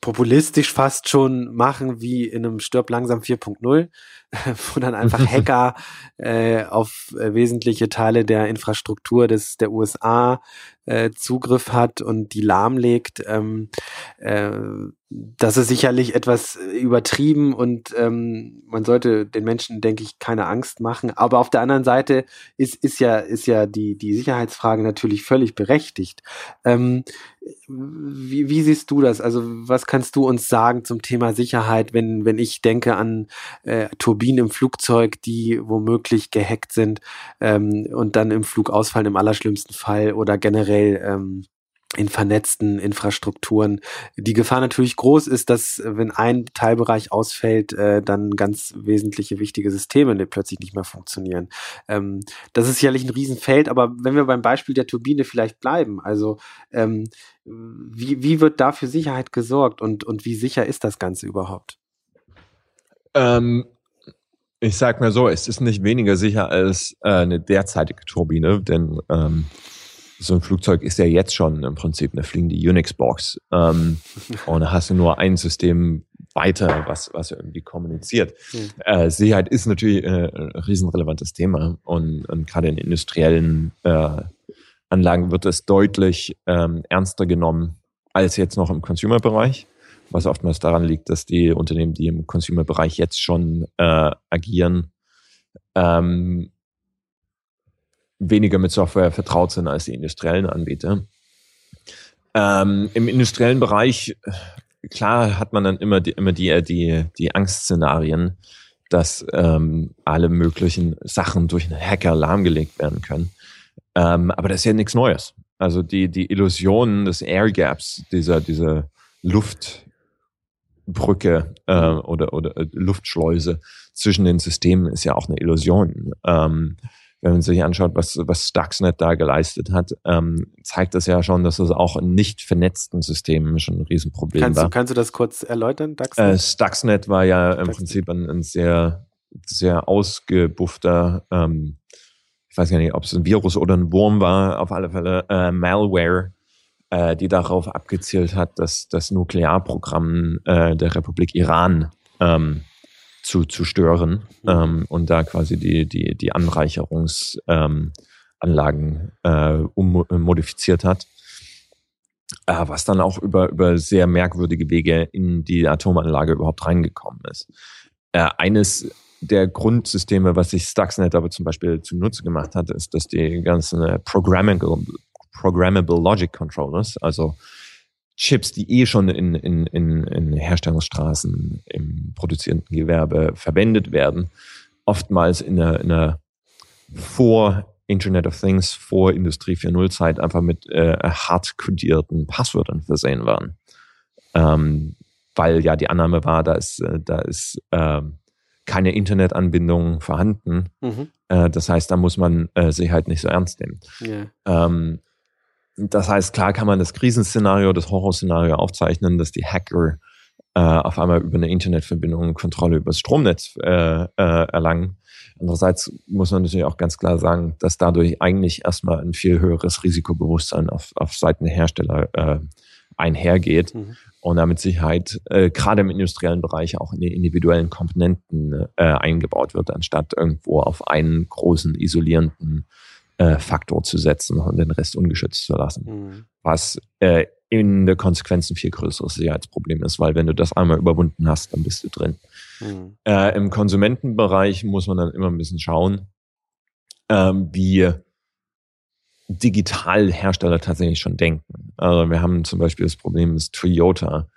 populistisch fast schon machen wie in einem Stirb langsam 4.0, wo dann einfach Hacker äh, auf äh, wesentliche Teile der Infrastruktur des der USA äh, Zugriff hat und die lahmlegt. Ähm, äh, das ist sicherlich etwas übertrieben und ähm, man sollte den Menschen, denke ich, keine Angst machen. Aber auf der anderen Seite ist, ist ja, ist ja die, die Sicherheitsfrage natürlich völlig berechtigt. Ähm, wie, wie siehst du das? Also was kannst du uns sagen zum Thema Sicherheit, wenn, wenn ich denke an äh, Turbinen im Flugzeug, die womöglich gehackt sind ähm, und dann im Flug ausfallen im allerschlimmsten Fall oder generell ähm, in vernetzten Infrastrukturen. Die Gefahr natürlich groß ist, dass wenn ein Teilbereich ausfällt, äh, dann ganz wesentliche wichtige Systeme plötzlich nicht mehr funktionieren. Ähm, das ist sicherlich ein Riesenfeld, aber wenn wir beim Beispiel der Turbine vielleicht bleiben, also ähm, wie, wie wird da für Sicherheit gesorgt und, und wie sicher ist das Ganze überhaupt? Ähm, ich sag mal so, es ist nicht weniger sicher als äh, eine derzeitige Turbine, denn ähm, so ein Flugzeug ist ja jetzt schon im Prinzip eine fliegende Unix-Box. Ähm, und da hast du nur ein System weiter, was, was irgendwie kommuniziert. Mhm. Äh, Sicherheit ist natürlich äh, ein riesenrelevantes Thema und, und gerade in industriellen äh, Anlagen wird es deutlich ähm, ernster genommen als jetzt noch im Consumer-Bereich, was oftmals daran liegt, dass die Unternehmen, die im Consumer-Bereich jetzt schon äh, agieren, ähm, weniger mit Software vertraut sind als die industriellen Anbieter. Ähm, Im industriellen Bereich, klar, hat man dann immer die, immer die, die, die Angstszenarien, dass ähm, alle möglichen Sachen durch einen Hacker lahmgelegt werden können. Ähm, aber das ist ja nichts Neues. Also die, die Illusion des Air Gaps, dieser, dieser Luftbrücke äh, oder, oder äh, Luftschleuse zwischen den Systemen ist ja auch eine Illusion. Ähm, wenn man sich anschaut, was, was Stuxnet da geleistet hat, ähm, zeigt das ja schon, dass es auch in nicht vernetzten Systemen schon ein Riesenproblem kannst war. Du, kannst du das kurz erläutern, Stuxnet? Äh, Stuxnet war ja im Stuxnet. Prinzip ein, ein, sehr, sehr ausgebuffter, ähm, ich weiß gar nicht, ob es ein Virus oder ein Wurm war, auf alle Fälle äh, Malware, äh, die darauf abgezielt hat, dass das Nuklearprogramm äh, der Republik Iran ähm, zu, zu stören mhm. ähm, und da quasi die, die, die Anreicherungsanlagen ähm, äh, ummodifiziert hat. Äh, was dann auch über, über sehr merkwürdige Wege in die Atomanlage überhaupt reingekommen ist. Äh, eines der Grundsysteme, was sich Stuxnet aber zum Beispiel zunutze gemacht hat, ist, dass die ganzen äh, Programmable, Programmable Logic Controllers, also Chips, die eh schon in, in, in, in Herstellungsstraßen im produzierenden Gewerbe verwendet werden, oftmals in einer, in einer vor Internet of Things, vor Industrie 4.0 Zeit einfach mit äh, hart kodierten Passwörtern versehen waren. Ähm, weil ja die Annahme war, da ist, äh, da ist äh, keine Internetanbindung vorhanden. Mhm. Äh, das heißt, da muss man äh, Sicherheit nicht so ernst nehmen. Yeah. Ähm, das heißt, klar kann man das Krisenszenario, das Horrorszenario aufzeichnen, dass die Hacker äh, auf einmal über eine Internetverbindung Kontrolle über das Stromnetz äh, äh, erlangen. Andererseits muss man natürlich auch ganz klar sagen, dass dadurch eigentlich erstmal ein viel höheres Risikobewusstsein auf, auf Seiten der Hersteller äh, einhergeht mhm. und damit Sicherheit äh, gerade im industriellen Bereich auch in die individuellen Komponenten äh, eingebaut wird, anstatt irgendwo auf einen großen isolierenden äh, Faktor zu setzen und den Rest ungeschützt zu lassen. Mhm. Was äh, in der Konsequenz ein viel größeres Sicherheitsproblem ist, weil wenn du das einmal überwunden hast, dann bist du drin. Mhm. Äh, Im Konsumentenbereich muss man dann immer ein bisschen schauen, ähm, wie digital Hersteller tatsächlich schon denken. Also wir haben zum Beispiel das Problem des Toyota,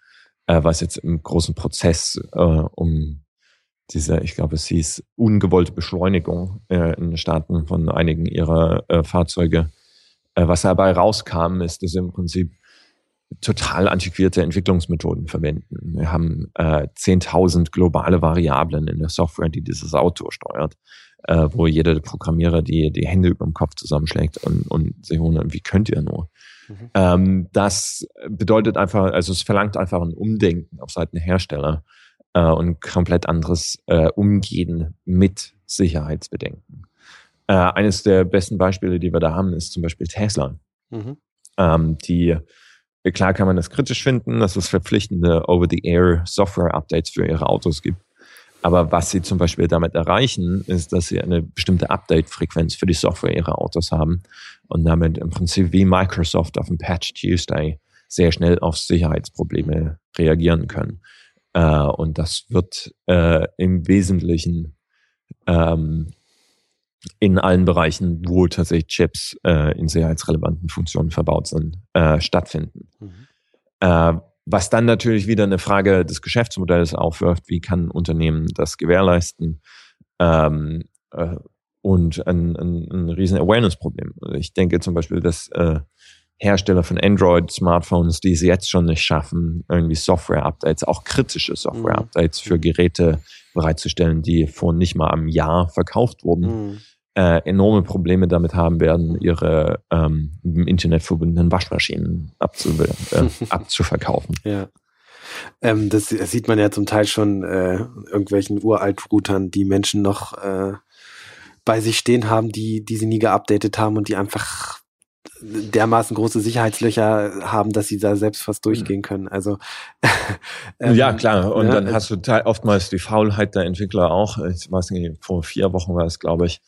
äh, was jetzt im großen Prozess äh, um diese, ich glaube, es hieß ungewollte Beschleunigung äh, in den Staaten von einigen ihrer äh, Fahrzeuge. Äh, was dabei rauskam, ist, dass sie im Prinzip total antiquierte Entwicklungsmethoden verwenden. Wir haben äh, 10.000 globale Variablen in der Software, die dieses Auto steuert, äh, wo jeder Programmierer die, die Hände über dem Kopf zusammenschlägt und, und sich wundert, wie könnt ihr nur? Mhm. Ähm, das bedeutet einfach, also es verlangt einfach ein Umdenken auf Seiten der Hersteller äh, und komplett anderes äh, Umgehen mit Sicherheitsbedenken. Äh, eines der besten Beispiele, die wir da haben, ist zum Beispiel Tesla. Mhm. Ähm, die Klar kann man das kritisch finden, dass es verpflichtende Over-the-Air-Software-Updates für ihre Autos gibt. Aber was sie zum Beispiel damit erreichen, ist, dass sie eine bestimmte Update-Frequenz für die Software ihrer Autos haben und damit im Prinzip wie Microsoft auf dem Patch Tuesday sehr schnell auf Sicherheitsprobleme reagieren können. Äh, und das wird äh, im Wesentlichen ähm, in allen Bereichen, wo tatsächlich Chips äh, in sicherheitsrelevanten Funktionen verbaut sind, äh, stattfinden. Mhm. Äh, was dann natürlich wieder eine Frage des Geschäftsmodells aufwirft, wie kann ein Unternehmen das gewährleisten? Ähm, äh, und ein, ein, ein riesen Awareness-Problem. Also ich denke zum Beispiel, dass äh, Hersteller von Android-Smartphones, die es jetzt schon nicht schaffen, irgendwie Software-Updates, auch kritische Software-Updates mhm. für Geräte bereitzustellen, die vor nicht mal einem Jahr verkauft wurden, mhm. äh, enorme Probleme damit haben werden, ihre ähm, im Internet verbundenen Waschmaschinen abzu äh, abzuverkaufen. Ja. Ähm, das, sieht man ja zum Teil schon äh, irgendwelchen Uralt-Routern, die Menschen noch äh, bei sich stehen haben, die, die sie nie geupdatet haben und die einfach dermaßen große Sicherheitslöcher haben, dass sie da selbst fast durchgehen können. Also ähm, ja klar. Und ja, dann hast du oftmals die Faulheit der Entwickler auch. Ich weiß nicht, vor vier Wochen war es, glaube ich,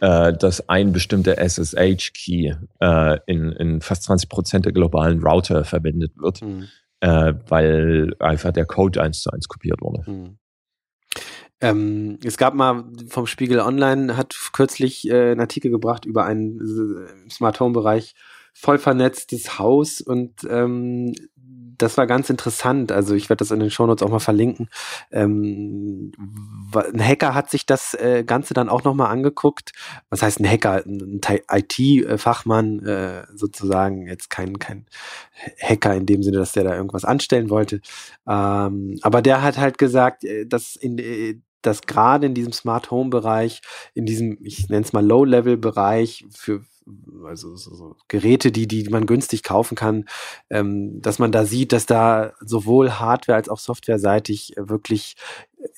äh, dass ein bestimmter SSH-Key äh, in, in fast 20 Prozent der globalen Router verwendet wird, mhm. äh, weil einfach der Code eins zu eins kopiert wurde. Mhm. Ähm, es gab mal vom Spiegel Online, hat kürzlich äh, einen Artikel gebracht über einen äh, Smart Home Bereich, voll vernetztes Haus und ähm, das war ganz interessant. Also ich werde das in den Shownotes auch mal verlinken. Ähm, ein Hacker hat sich das äh, Ganze dann auch nochmal angeguckt. Was heißt ein Hacker? Ein IT-Fachmann äh, sozusagen, jetzt kein, kein Hacker in dem Sinne, dass der da irgendwas anstellen wollte. Ähm, aber der hat halt gesagt, äh, dass in äh, dass gerade in diesem Smart Home Bereich, in diesem, ich nenne es mal Low-Level Bereich für also so, so Geräte, die, die man günstig kaufen kann, ähm, dass man da sieht, dass da sowohl Hardware als auch Softwareseitig wirklich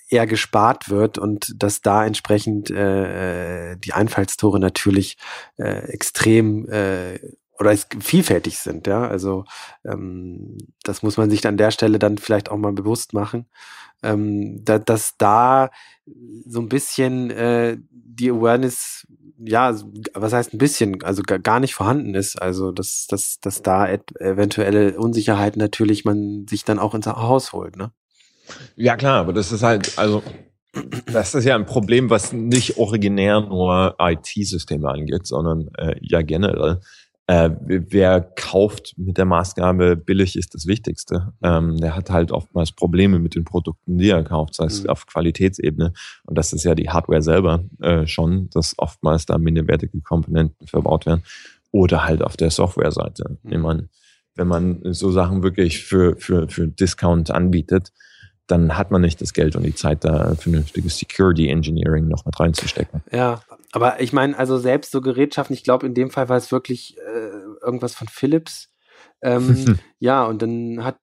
eher gespart wird und dass da entsprechend äh, die Einfallstore natürlich äh, extrem äh, oder es vielfältig sind, ja. Also ähm, das muss man sich an der Stelle dann vielleicht auch mal bewusst machen ähm, da, dass da so ein bisschen äh, die Awareness, ja, was heißt ein bisschen, also gar nicht vorhanden ist. Also dass, dass, dass da eventuelle Unsicherheiten natürlich man sich dann auch ins Haus holt, ne? Ja klar, aber das ist halt, also das ist ja ein Problem, was nicht originär nur IT-Systeme angeht, sondern äh, ja generell äh, wer kauft mit der Maßgabe, billig ist das Wichtigste. Ähm, der hat halt oftmals Probleme mit den Produkten, die er kauft, sei es mhm. auf Qualitätsebene. Und das ist ja die Hardware selber äh, schon, dass oftmals da minderwertige Komponenten verbaut werden. Oder halt auf der Software-Seite. Mhm. Wenn man so Sachen wirklich für, für, für Discount anbietet, dann hat man nicht das Geld und die Zeit, da vernünftiges Security Engineering noch mit reinzustecken. Ja, aber ich meine, also selbst so Gerätschaften, ich glaube, in dem Fall war es wirklich äh, irgendwas von Philips. Ähm, ja, und dann hat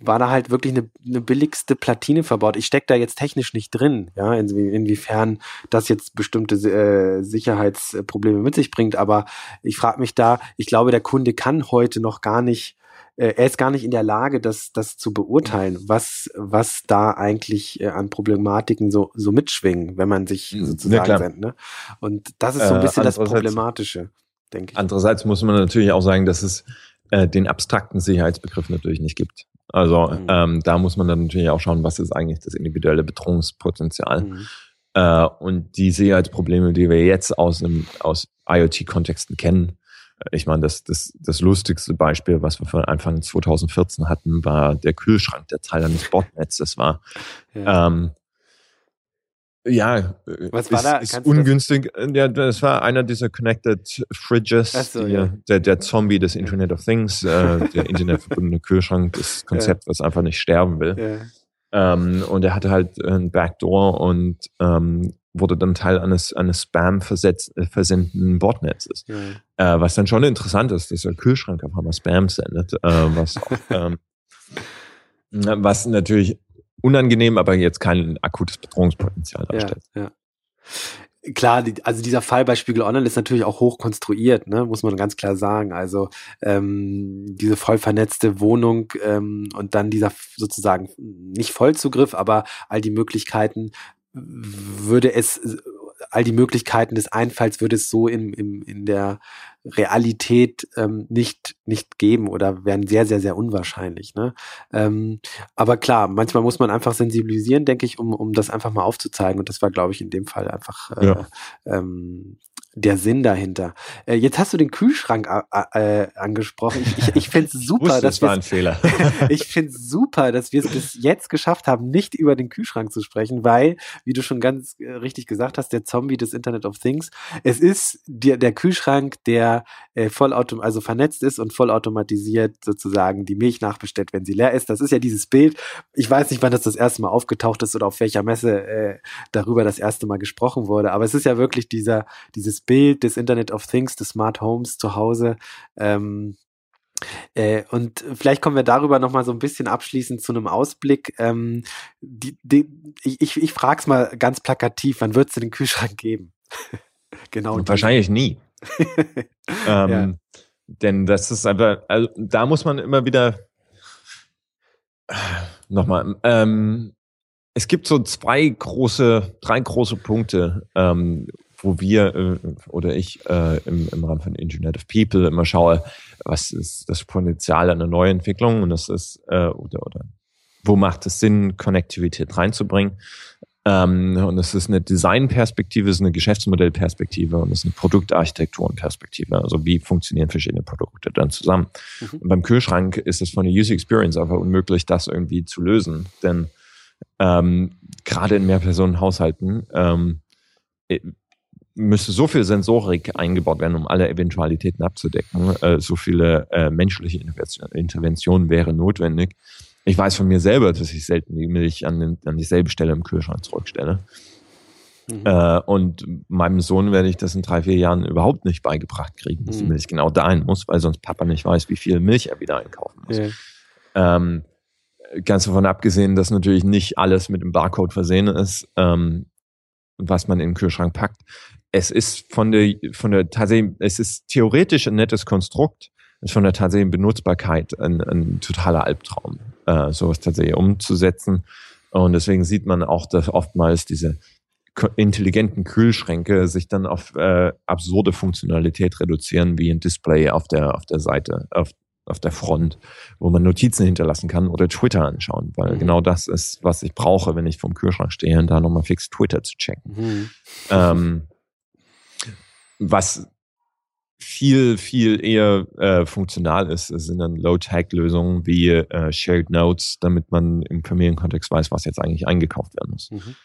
war da halt wirklich eine, eine billigste Platine verbaut. Ich stecke da jetzt technisch nicht drin, ja, inwie, inwiefern das jetzt bestimmte äh, Sicherheitsprobleme mit sich bringt. Aber ich frage mich da, ich glaube, der Kunde kann heute noch gar nicht äh, er ist gar nicht in der Lage, das, das zu beurteilen, was, was da eigentlich äh, an Problematiken so, so mitschwingen, wenn man sich sozusagen ja, sendet. Ne? Und das ist so ein äh, bisschen äh, das Problematische, denke ich. Andererseits muss man natürlich auch sagen, dass es äh, den abstrakten Sicherheitsbegriff natürlich nicht gibt. Also mhm. ähm, da muss man dann natürlich auch schauen, was ist eigentlich das individuelle Bedrohungspotenzial. Mhm. Äh, und die Sicherheitsprobleme, die wir jetzt aus, einem, aus IoT-Kontexten kennen, ich meine, das, das, das lustigste Beispiel, was wir von Anfang 2014 hatten, war der Kühlschrank, der Teil eines Botnetzes war. Ja. Ähm, ja, was war ist, da? ist ungünstig. Das? Ja, das war einer dieser Connected Fridges, so, die, ja. der, der Zombie des Internet of Things, äh, der internetverbundene Kühlschrank, das Konzept, ja. was einfach nicht sterben will. Ja. Ähm, und er hatte halt ein Backdoor und ähm, wurde dann Teil eines, eines Spam äh, versendenden Botnetzes. Mhm. Äh, was dann schon interessant ist, dass der Kühlschrank einfach mal Spam sendet, äh, was, auch, ähm, was natürlich unangenehm, aber jetzt kein akutes Bedrohungspotenzial darstellt. Ja, ja. Klar, die, also dieser Fall bei Spiegel Online ist natürlich auch hoch konstruiert, ne, muss man ganz klar sagen. Also ähm, diese voll vernetzte Wohnung ähm, und dann dieser sozusagen nicht Vollzugriff, aber all die Möglichkeiten, würde es all die Möglichkeiten des Einfalls würde es so in, in, in der Realität ähm, nicht, nicht geben oder wären sehr, sehr, sehr unwahrscheinlich. Ne? Ähm, aber klar, manchmal muss man einfach sensibilisieren, denke ich, um, um das einfach mal aufzuzeigen. Und das war, glaube ich, in dem Fall einfach äh, ja. ähm, der Sinn dahinter. Äh, jetzt hast du den Kühlschrank äh, angesprochen. Ich, ich, ich finde es super, dass wir Fehler. ich finde super, dass wir es bis jetzt geschafft haben, nicht über den Kühlschrank zu sprechen, weil, wie du schon ganz äh, richtig gesagt hast, der Zombie des Internet of Things, es ist der, der Kühlschrank, der äh, vollautom also vernetzt ist und vollautomatisiert sozusagen die Milch nachbestellt, wenn sie leer ist. Das ist ja dieses Bild. Ich weiß nicht, wann das das erste Mal aufgetaucht ist oder auf welcher Messe äh, darüber das erste Mal gesprochen wurde, aber es ist ja wirklich dieser dieses Bild des Internet of Things, des Smart Homes zu Hause. Ähm, äh, und vielleicht kommen wir darüber nochmal so ein bisschen abschließend zu einem Ausblick. Ähm, die, die, ich ich frage es mal ganz plakativ, wann wird es den Kühlschrank geben? genau. Wahrscheinlich nie. ähm, ja. Denn das ist einfach, also da muss man immer wieder nochmal, ähm, es gibt so zwei große, drei große Punkte, ähm, wo wir äh, oder ich äh, im, im Rahmen von Internet of People immer schaue, was ist das Potenzial einer Neuentwicklung und das ist, äh, oder, oder wo macht es Sinn, Konnektivität reinzubringen. Ähm, und das ist eine Designperspektive, ist eine Geschäftsmodellperspektive und das ist eine Produktarchitekturenperspektive. Also wie funktionieren verschiedene Produkte dann zusammen. Mhm. Und beim Kühlschrank ist es von der User Experience einfach unmöglich, das irgendwie zu lösen. Denn ähm, gerade in Mehrpersonenhaushalten ähm, müsste so viel Sensorik eingebaut werden, um alle Eventualitäten abzudecken. Äh, so viele äh, menschliche Interventionen wäre notwendig. Ich weiß von mir selber, dass ich selten die Milch an, den, an dieselbe Stelle im Kühlschrank zurückstelle. Mhm. Äh, und meinem Sohn werde ich das in drei, vier Jahren überhaupt nicht beigebracht kriegen, dass mhm. die Milch genau dahin muss, weil sonst Papa nicht weiß, wie viel Milch er wieder einkaufen muss. Ja. Ähm, ganz davon abgesehen, dass natürlich nicht alles mit dem Barcode versehen ist, ähm, was man in den Kühlschrank packt es ist von der, von der tatsächlich, es ist theoretisch ein nettes Konstrukt, ist von der tatsächlichen Benutzbarkeit ein, ein totaler Albtraum, äh, sowas tatsächlich umzusetzen. Und deswegen sieht man auch, dass oftmals diese intelligenten Kühlschränke sich dann auf äh, absurde Funktionalität reduzieren, wie ein Display auf der, auf der Seite, auf, auf der Front, wo man Notizen hinterlassen kann oder Twitter anschauen, weil mhm. genau das ist, was ich brauche, wenn ich vom Kühlschrank stehe und da nochmal fix Twitter zu checken. Mhm. Ähm, was viel, viel eher äh, funktional ist, sind dann Low-Tag-Lösungen wie äh, Shared Notes, damit man im Familienkontext weiß, was jetzt eigentlich eingekauft werden muss. Mhm.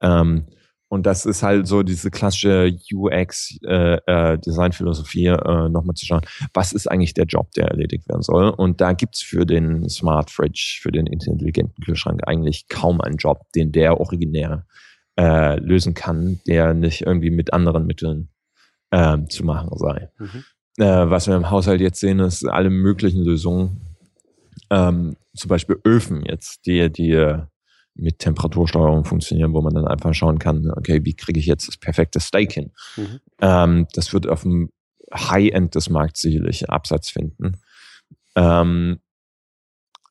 Ähm, und das ist halt so diese klassische UX-Design-Philosophie, äh, äh, nochmal zu schauen, was ist eigentlich der Job, der erledigt werden soll. Und da gibt's für den Smart Fridge, für den intelligenten Kühlschrank eigentlich kaum einen Job, den der originär äh, lösen kann, der nicht irgendwie mit anderen Mitteln ähm, zu machen sei. Mhm. Äh, was wir im Haushalt jetzt sehen, ist alle möglichen Lösungen. Ähm, zum Beispiel Öfen jetzt, die, die mit Temperatursteuerung funktionieren, wo man dann einfach schauen kann, okay, wie kriege ich jetzt das perfekte Steak hin? Mhm. Ähm, das wird auf dem High-End des Markts sicherlich Absatz finden. Ähm,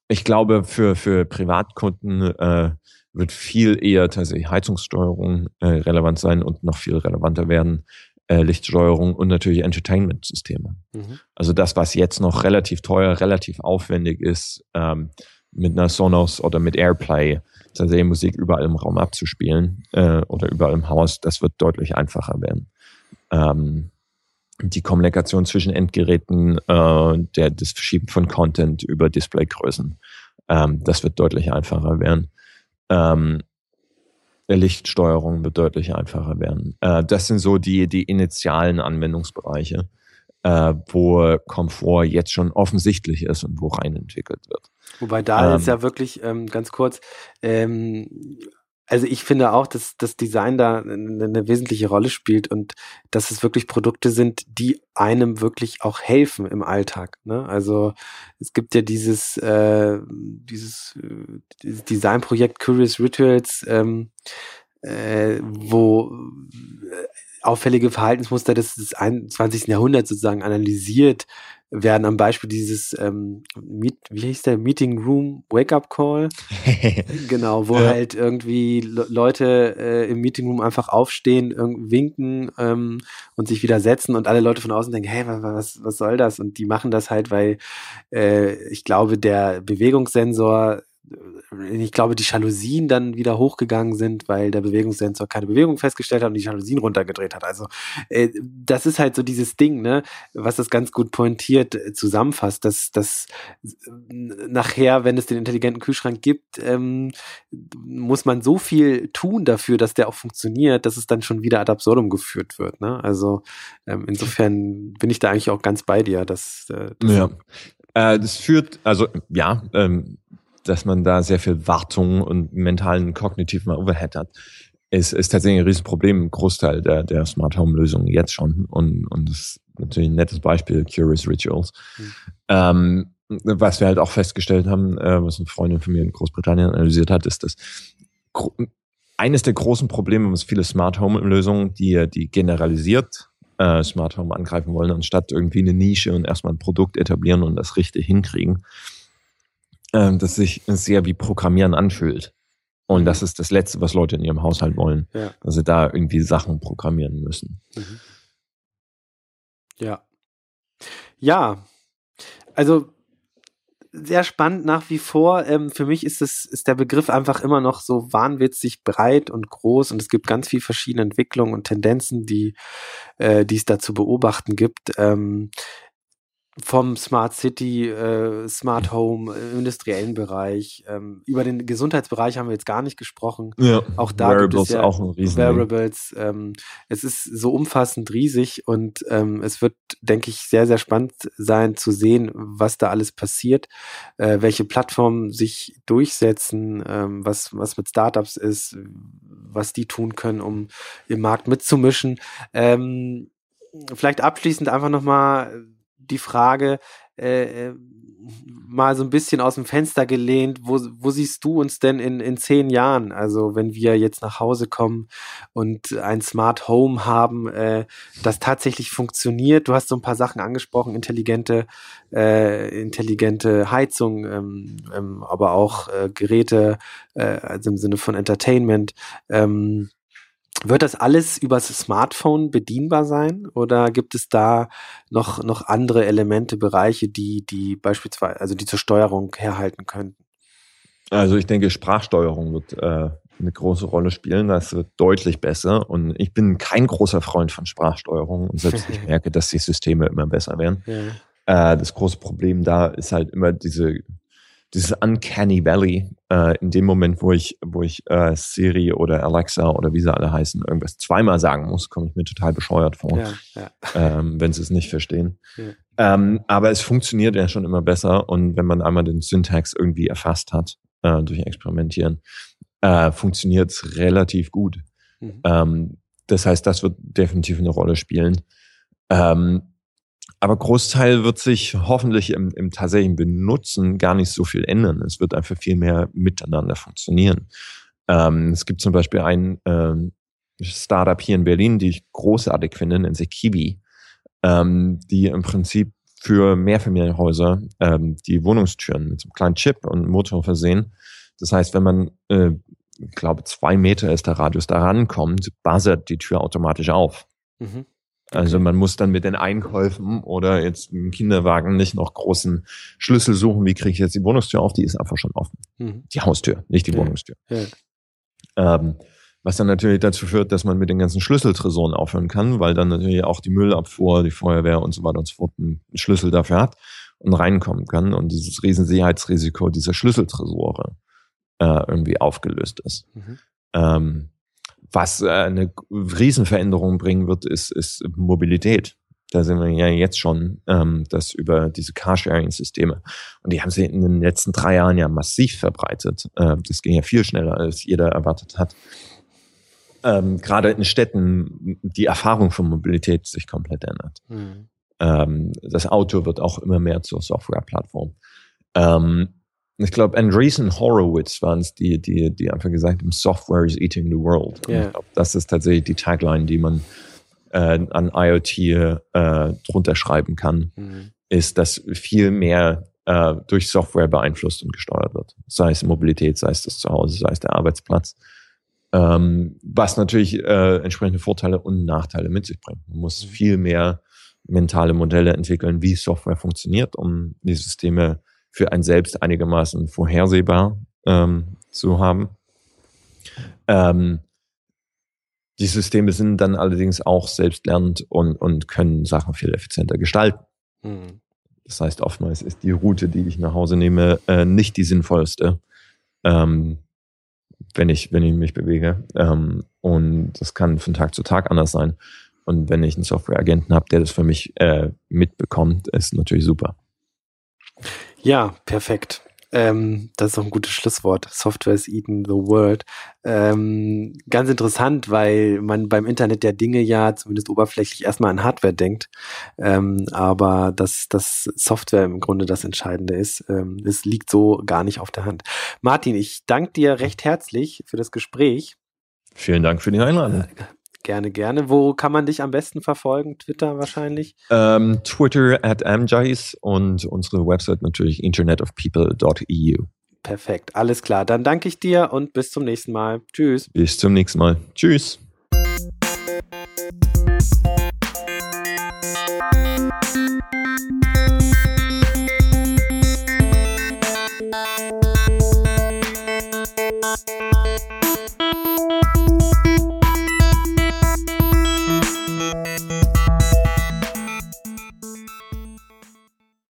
ich glaube, für, für Privatkunden äh, wird viel eher tatsächlich Heizungssteuerung äh, relevant sein und noch viel relevanter werden äh, Lichtsteuerung und natürlich Entertainment-Systeme. Mhm. Also das, was jetzt noch relativ teuer, relativ aufwendig ist, ähm, mit einer Sonos oder mit Airplay tatsächlich Musik überall im Raum abzuspielen äh, oder überall im Haus, das wird deutlich einfacher werden. Ähm, die Kommunikation zwischen Endgeräten, äh, der, das Verschieben von Content über Displaygrößen, ähm, das wird deutlich einfacher werden. Ähm, Lichtsteuerung wird deutlich einfacher werden. Äh, das sind so die, die initialen Anwendungsbereiche, äh, wo Komfort jetzt schon offensichtlich ist und wo rein entwickelt wird. Wobei da ähm, ist ja wirklich ähm, ganz kurz, ähm, also ich finde auch, dass das Design da eine, wesentliche Rolle spielt und dass es wirklich Produkte sind, die einem wirklich auch helfen im Alltag. Ne? Also es gibt ja dieses, äh, dieses, äh, dieses Designprojekt Curious Rituals, ähm, äh, wo äh, auffällige Verhaltensmuster des 21. Jahrhunderts sozusagen analysiert werden am Beispiel dieses, ähm, Meet, wie hieß der, Meeting Room Wake-up Call. genau, wo ja. halt irgendwie Leute äh, im Meeting Room einfach aufstehen, winken ähm, und sich wieder setzen und alle Leute von außen denken, hey, was, was soll das? Und die machen das halt, weil äh, ich glaube, der Bewegungssensor ich glaube, die Jalousien dann wieder hochgegangen sind, weil der Bewegungssensor keine Bewegung festgestellt hat und die Jalousien runtergedreht hat. Also äh, das ist halt so dieses Ding, ne, was das ganz gut pointiert äh, zusammenfasst, dass dass nachher, wenn es den intelligenten Kühlschrank gibt, ähm, muss man so viel tun dafür, dass der auch funktioniert, dass es dann schon wieder ad absurdum geführt wird. Ne? Also ähm, insofern bin ich da eigentlich auch ganz bei dir, dass, äh, das ja. Äh, das führt, also ja, ähm, dass man da sehr viel Wartung und mentalen, kognitiven Overhead hat, ist, ist tatsächlich ein Riesenproblem im Großteil der, der Smart Home Lösungen jetzt schon. Und, und das ist natürlich ein nettes Beispiel, Curious Rituals. Mhm. Ähm, was wir halt auch festgestellt haben, äh, was eine Freundin von mir in Großbritannien analysiert hat, ist, dass eines der großen Probleme, was viele Smart Home Lösungen, die, die generalisiert äh, Smart Home angreifen wollen, anstatt irgendwie eine Nische und erstmal ein Produkt etablieren und das richtig hinkriegen, äh, das sich sehr wie Programmieren anfühlt. Und das ist das Letzte, was Leute in ihrem Haushalt wollen, ja. dass sie da irgendwie Sachen programmieren müssen. Mhm. Ja. Ja. Also sehr spannend nach wie vor. Ähm, für mich ist es, ist der Begriff einfach immer noch so wahnwitzig breit und groß und es gibt ganz viel verschiedene Entwicklungen und Tendenzen, die, äh, die es da zu beobachten gibt. Ähm, vom Smart City, äh, Smart Home, äh, industriellen Bereich. Ähm, über den Gesundheitsbereich haben wir jetzt gar nicht gesprochen. Ja, auch da Wearables gibt es ja auch ein riesen Wearables. Ähm, es ist so umfassend riesig und ähm, es wird, denke ich, sehr, sehr spannend sein zu sehen, was da alles passiert, äh, welche Plattformen sich durchsetzen, ähm, was, was mit Startups ist, was die tun können, um im Markt mitzumischen. Ähm, vielleicht abschließend einfach nochmal die Frage äh, äh, mal so ein bisschen aus dem Fenster gelehnt, wo, wo siehst du uns denn in, in zehn Jahren? Also wenn wir jetzt nach Hause kommen und ein Smart Home haben, äh, das tatsächlich funktioniert. Du hast so ein paar Sachen angesprochen, intelligente, äh, intelligente Heizung, ähm, ähm, aber auch äh, Geräte, äh, also im Sinne von Entertainment. Ähm, wird das alles übers Smartphone bedienbar sein oder gibt es da noch, noch andere Elemente, Bereiche, die, die beispielsweise, also die zur Steuerung herhalten könnten? Also ich denke, Sprachsteuerung wird äh, eine große Rolle spielen. Das wird deutlich besser. Und ich bin kein großer Freund von Sprachsteuerung und selbst ich merke, dass die Systeme immer besser werden. Ja. Äh, das große Problem da ist halt immer diese dieses Uncanny Valley, äh, in dem Moment, wo ich, wo ich äh, Siri oder Alexa oder wie sie alle heißen, irgendwas zweimal sagen muss, komme ich mir total bescheuert vor, ja, ja. Ähm, wenn sie es nicht verstehen. Ja. Ähm, aber es funktioniert ja schon immer besser und wenn man einmal den Syntax irgendwie erfasst hat äh, durch Experimentieren, äh, funktioniert es relativ gut. Mhm. Ähm, das heißt, das wird definitiv eine Rolle spielen. Ähm, aber Großteil wird sich hoffentlich im, im tatsächlichen Benutzen gar nicht so viel ändern. Es wird einfach viel mehr miteinander funktionieren. Ähm, es gibt zum Beispiel ein ähm, Startup hier in Berlin, die ich großartig finde, nennt sich Kiwi, ähm, die im Prinzip für Mehrfamilienhäuser ähm, die Wohnungstüren mit so einem kleinen Chip und Motor versehen. Das heißt, wenn man, äh, ich glaube, zwei Meter ist der Radius da rankommt, buzzert die Tür automatisch auf. Mhm. Also man muss dann mit den Einkäufen oder jetzt im Kinderwagen nicht noch großen Schlüssel suchen, wie kriege ich jetzt die Wohnungstür auf, die ist einfach schon offen. Mhm. Die Haustür, nicht die ja. Wohnungstür. Ja. Ähm, was dann natürlich dazu führt, dass man mit den ganzen Schlüsseltresoren aufhören kann, weil dann natürlich auch die Müllabfuhr, die Feuerwehr und so weiter und so fort einen Schlüssel dafür hat und reinkommen kann und dieses Riesensicherheitsrisiko dieser Schlüsseltresore äh, irgendwie aufgelöst ist. Mhm. Ähm, was äh, eine Riesenveränderung bringen wird, ist, ist Mobilität. Da sind wir ja jetzt schon, ähm, das über diese Carsharing-Systeme. Und die haben sie in den letzten drei Jahren ja massiv verbreitet. Äh, das ging ja viel schneller, als jeder erwartet hat. Ähm, Gerade in Städten die Erfahrung von Mobilität sich komplett ändert. Mhm. Ähm, das Auto wird auch immer mehr zur Softwareplattform. Ähm, ich glaube, Andreessen Horowitz waren es, die, die, die einfach gesagt haben, Software is eating the world. Yeah. Ich glaube, das ist tatsächlich die Tagline, die man äh, an IoT äh, drunter schreiben kann, mhm. ist, dass viel mehr äh, durch Software beeinflusst und gesteuert wird. Sei es Mobilität, sei es das Zuhause, sei es der Arbeitsplatz. Ähm, was natürlich äh, entsprechende Vorteile und Nachteile mit sich bringt. Man muss mhm. viel mehr mentale Modelle entwickeln, wie Software funktioniert, um die Systeme für ein selbst einigermaßen vorhersehbar ähm, zu haben. Ähm, die Systeme sind dann allerdings auch selbstlernend und, und können Sachen viel effizienter gestalten. Mhm. Das heißt, oftmals ist die Route, die ich nach Hause nehme, äh, nicht die sinnvollste, ähm, wenn, ich, wenn ich mich bewege. Ähm, und das kann von Tag zu Tag anders sein. Und wenn ich einen Softwareagenten habe, der das für mich äh, mitbekommt, ist natürlich super. Ja, perfekt. Ähm, das ist auch ein gutes Schlusswort. Software is eating the world. Ähm, ganz interessant, weil man beim Internet der Dinge ja zumindest oberflächlich erstmal an Hardware denkt, ähm, aber dass das Software im Grunde das Entscheidende ist, ähm, es liegt so gar nicht auf der Hand. Martin, ich danke dir recht herzlich für das Gespräch. Vielen Dank für die Einladung. Gerne, gerne. Wo kann man dich am besten verfolgen? Twitter wahrscheinlich? Ähm, Twitter at amjais und unsere Website natürlich internetofpeople.eu. Perfekt, alles klar. Dann danke ich dir und bis zum nächsten Mal. Tschüss. Bis zum nächsten Mal. Tschüss. Thank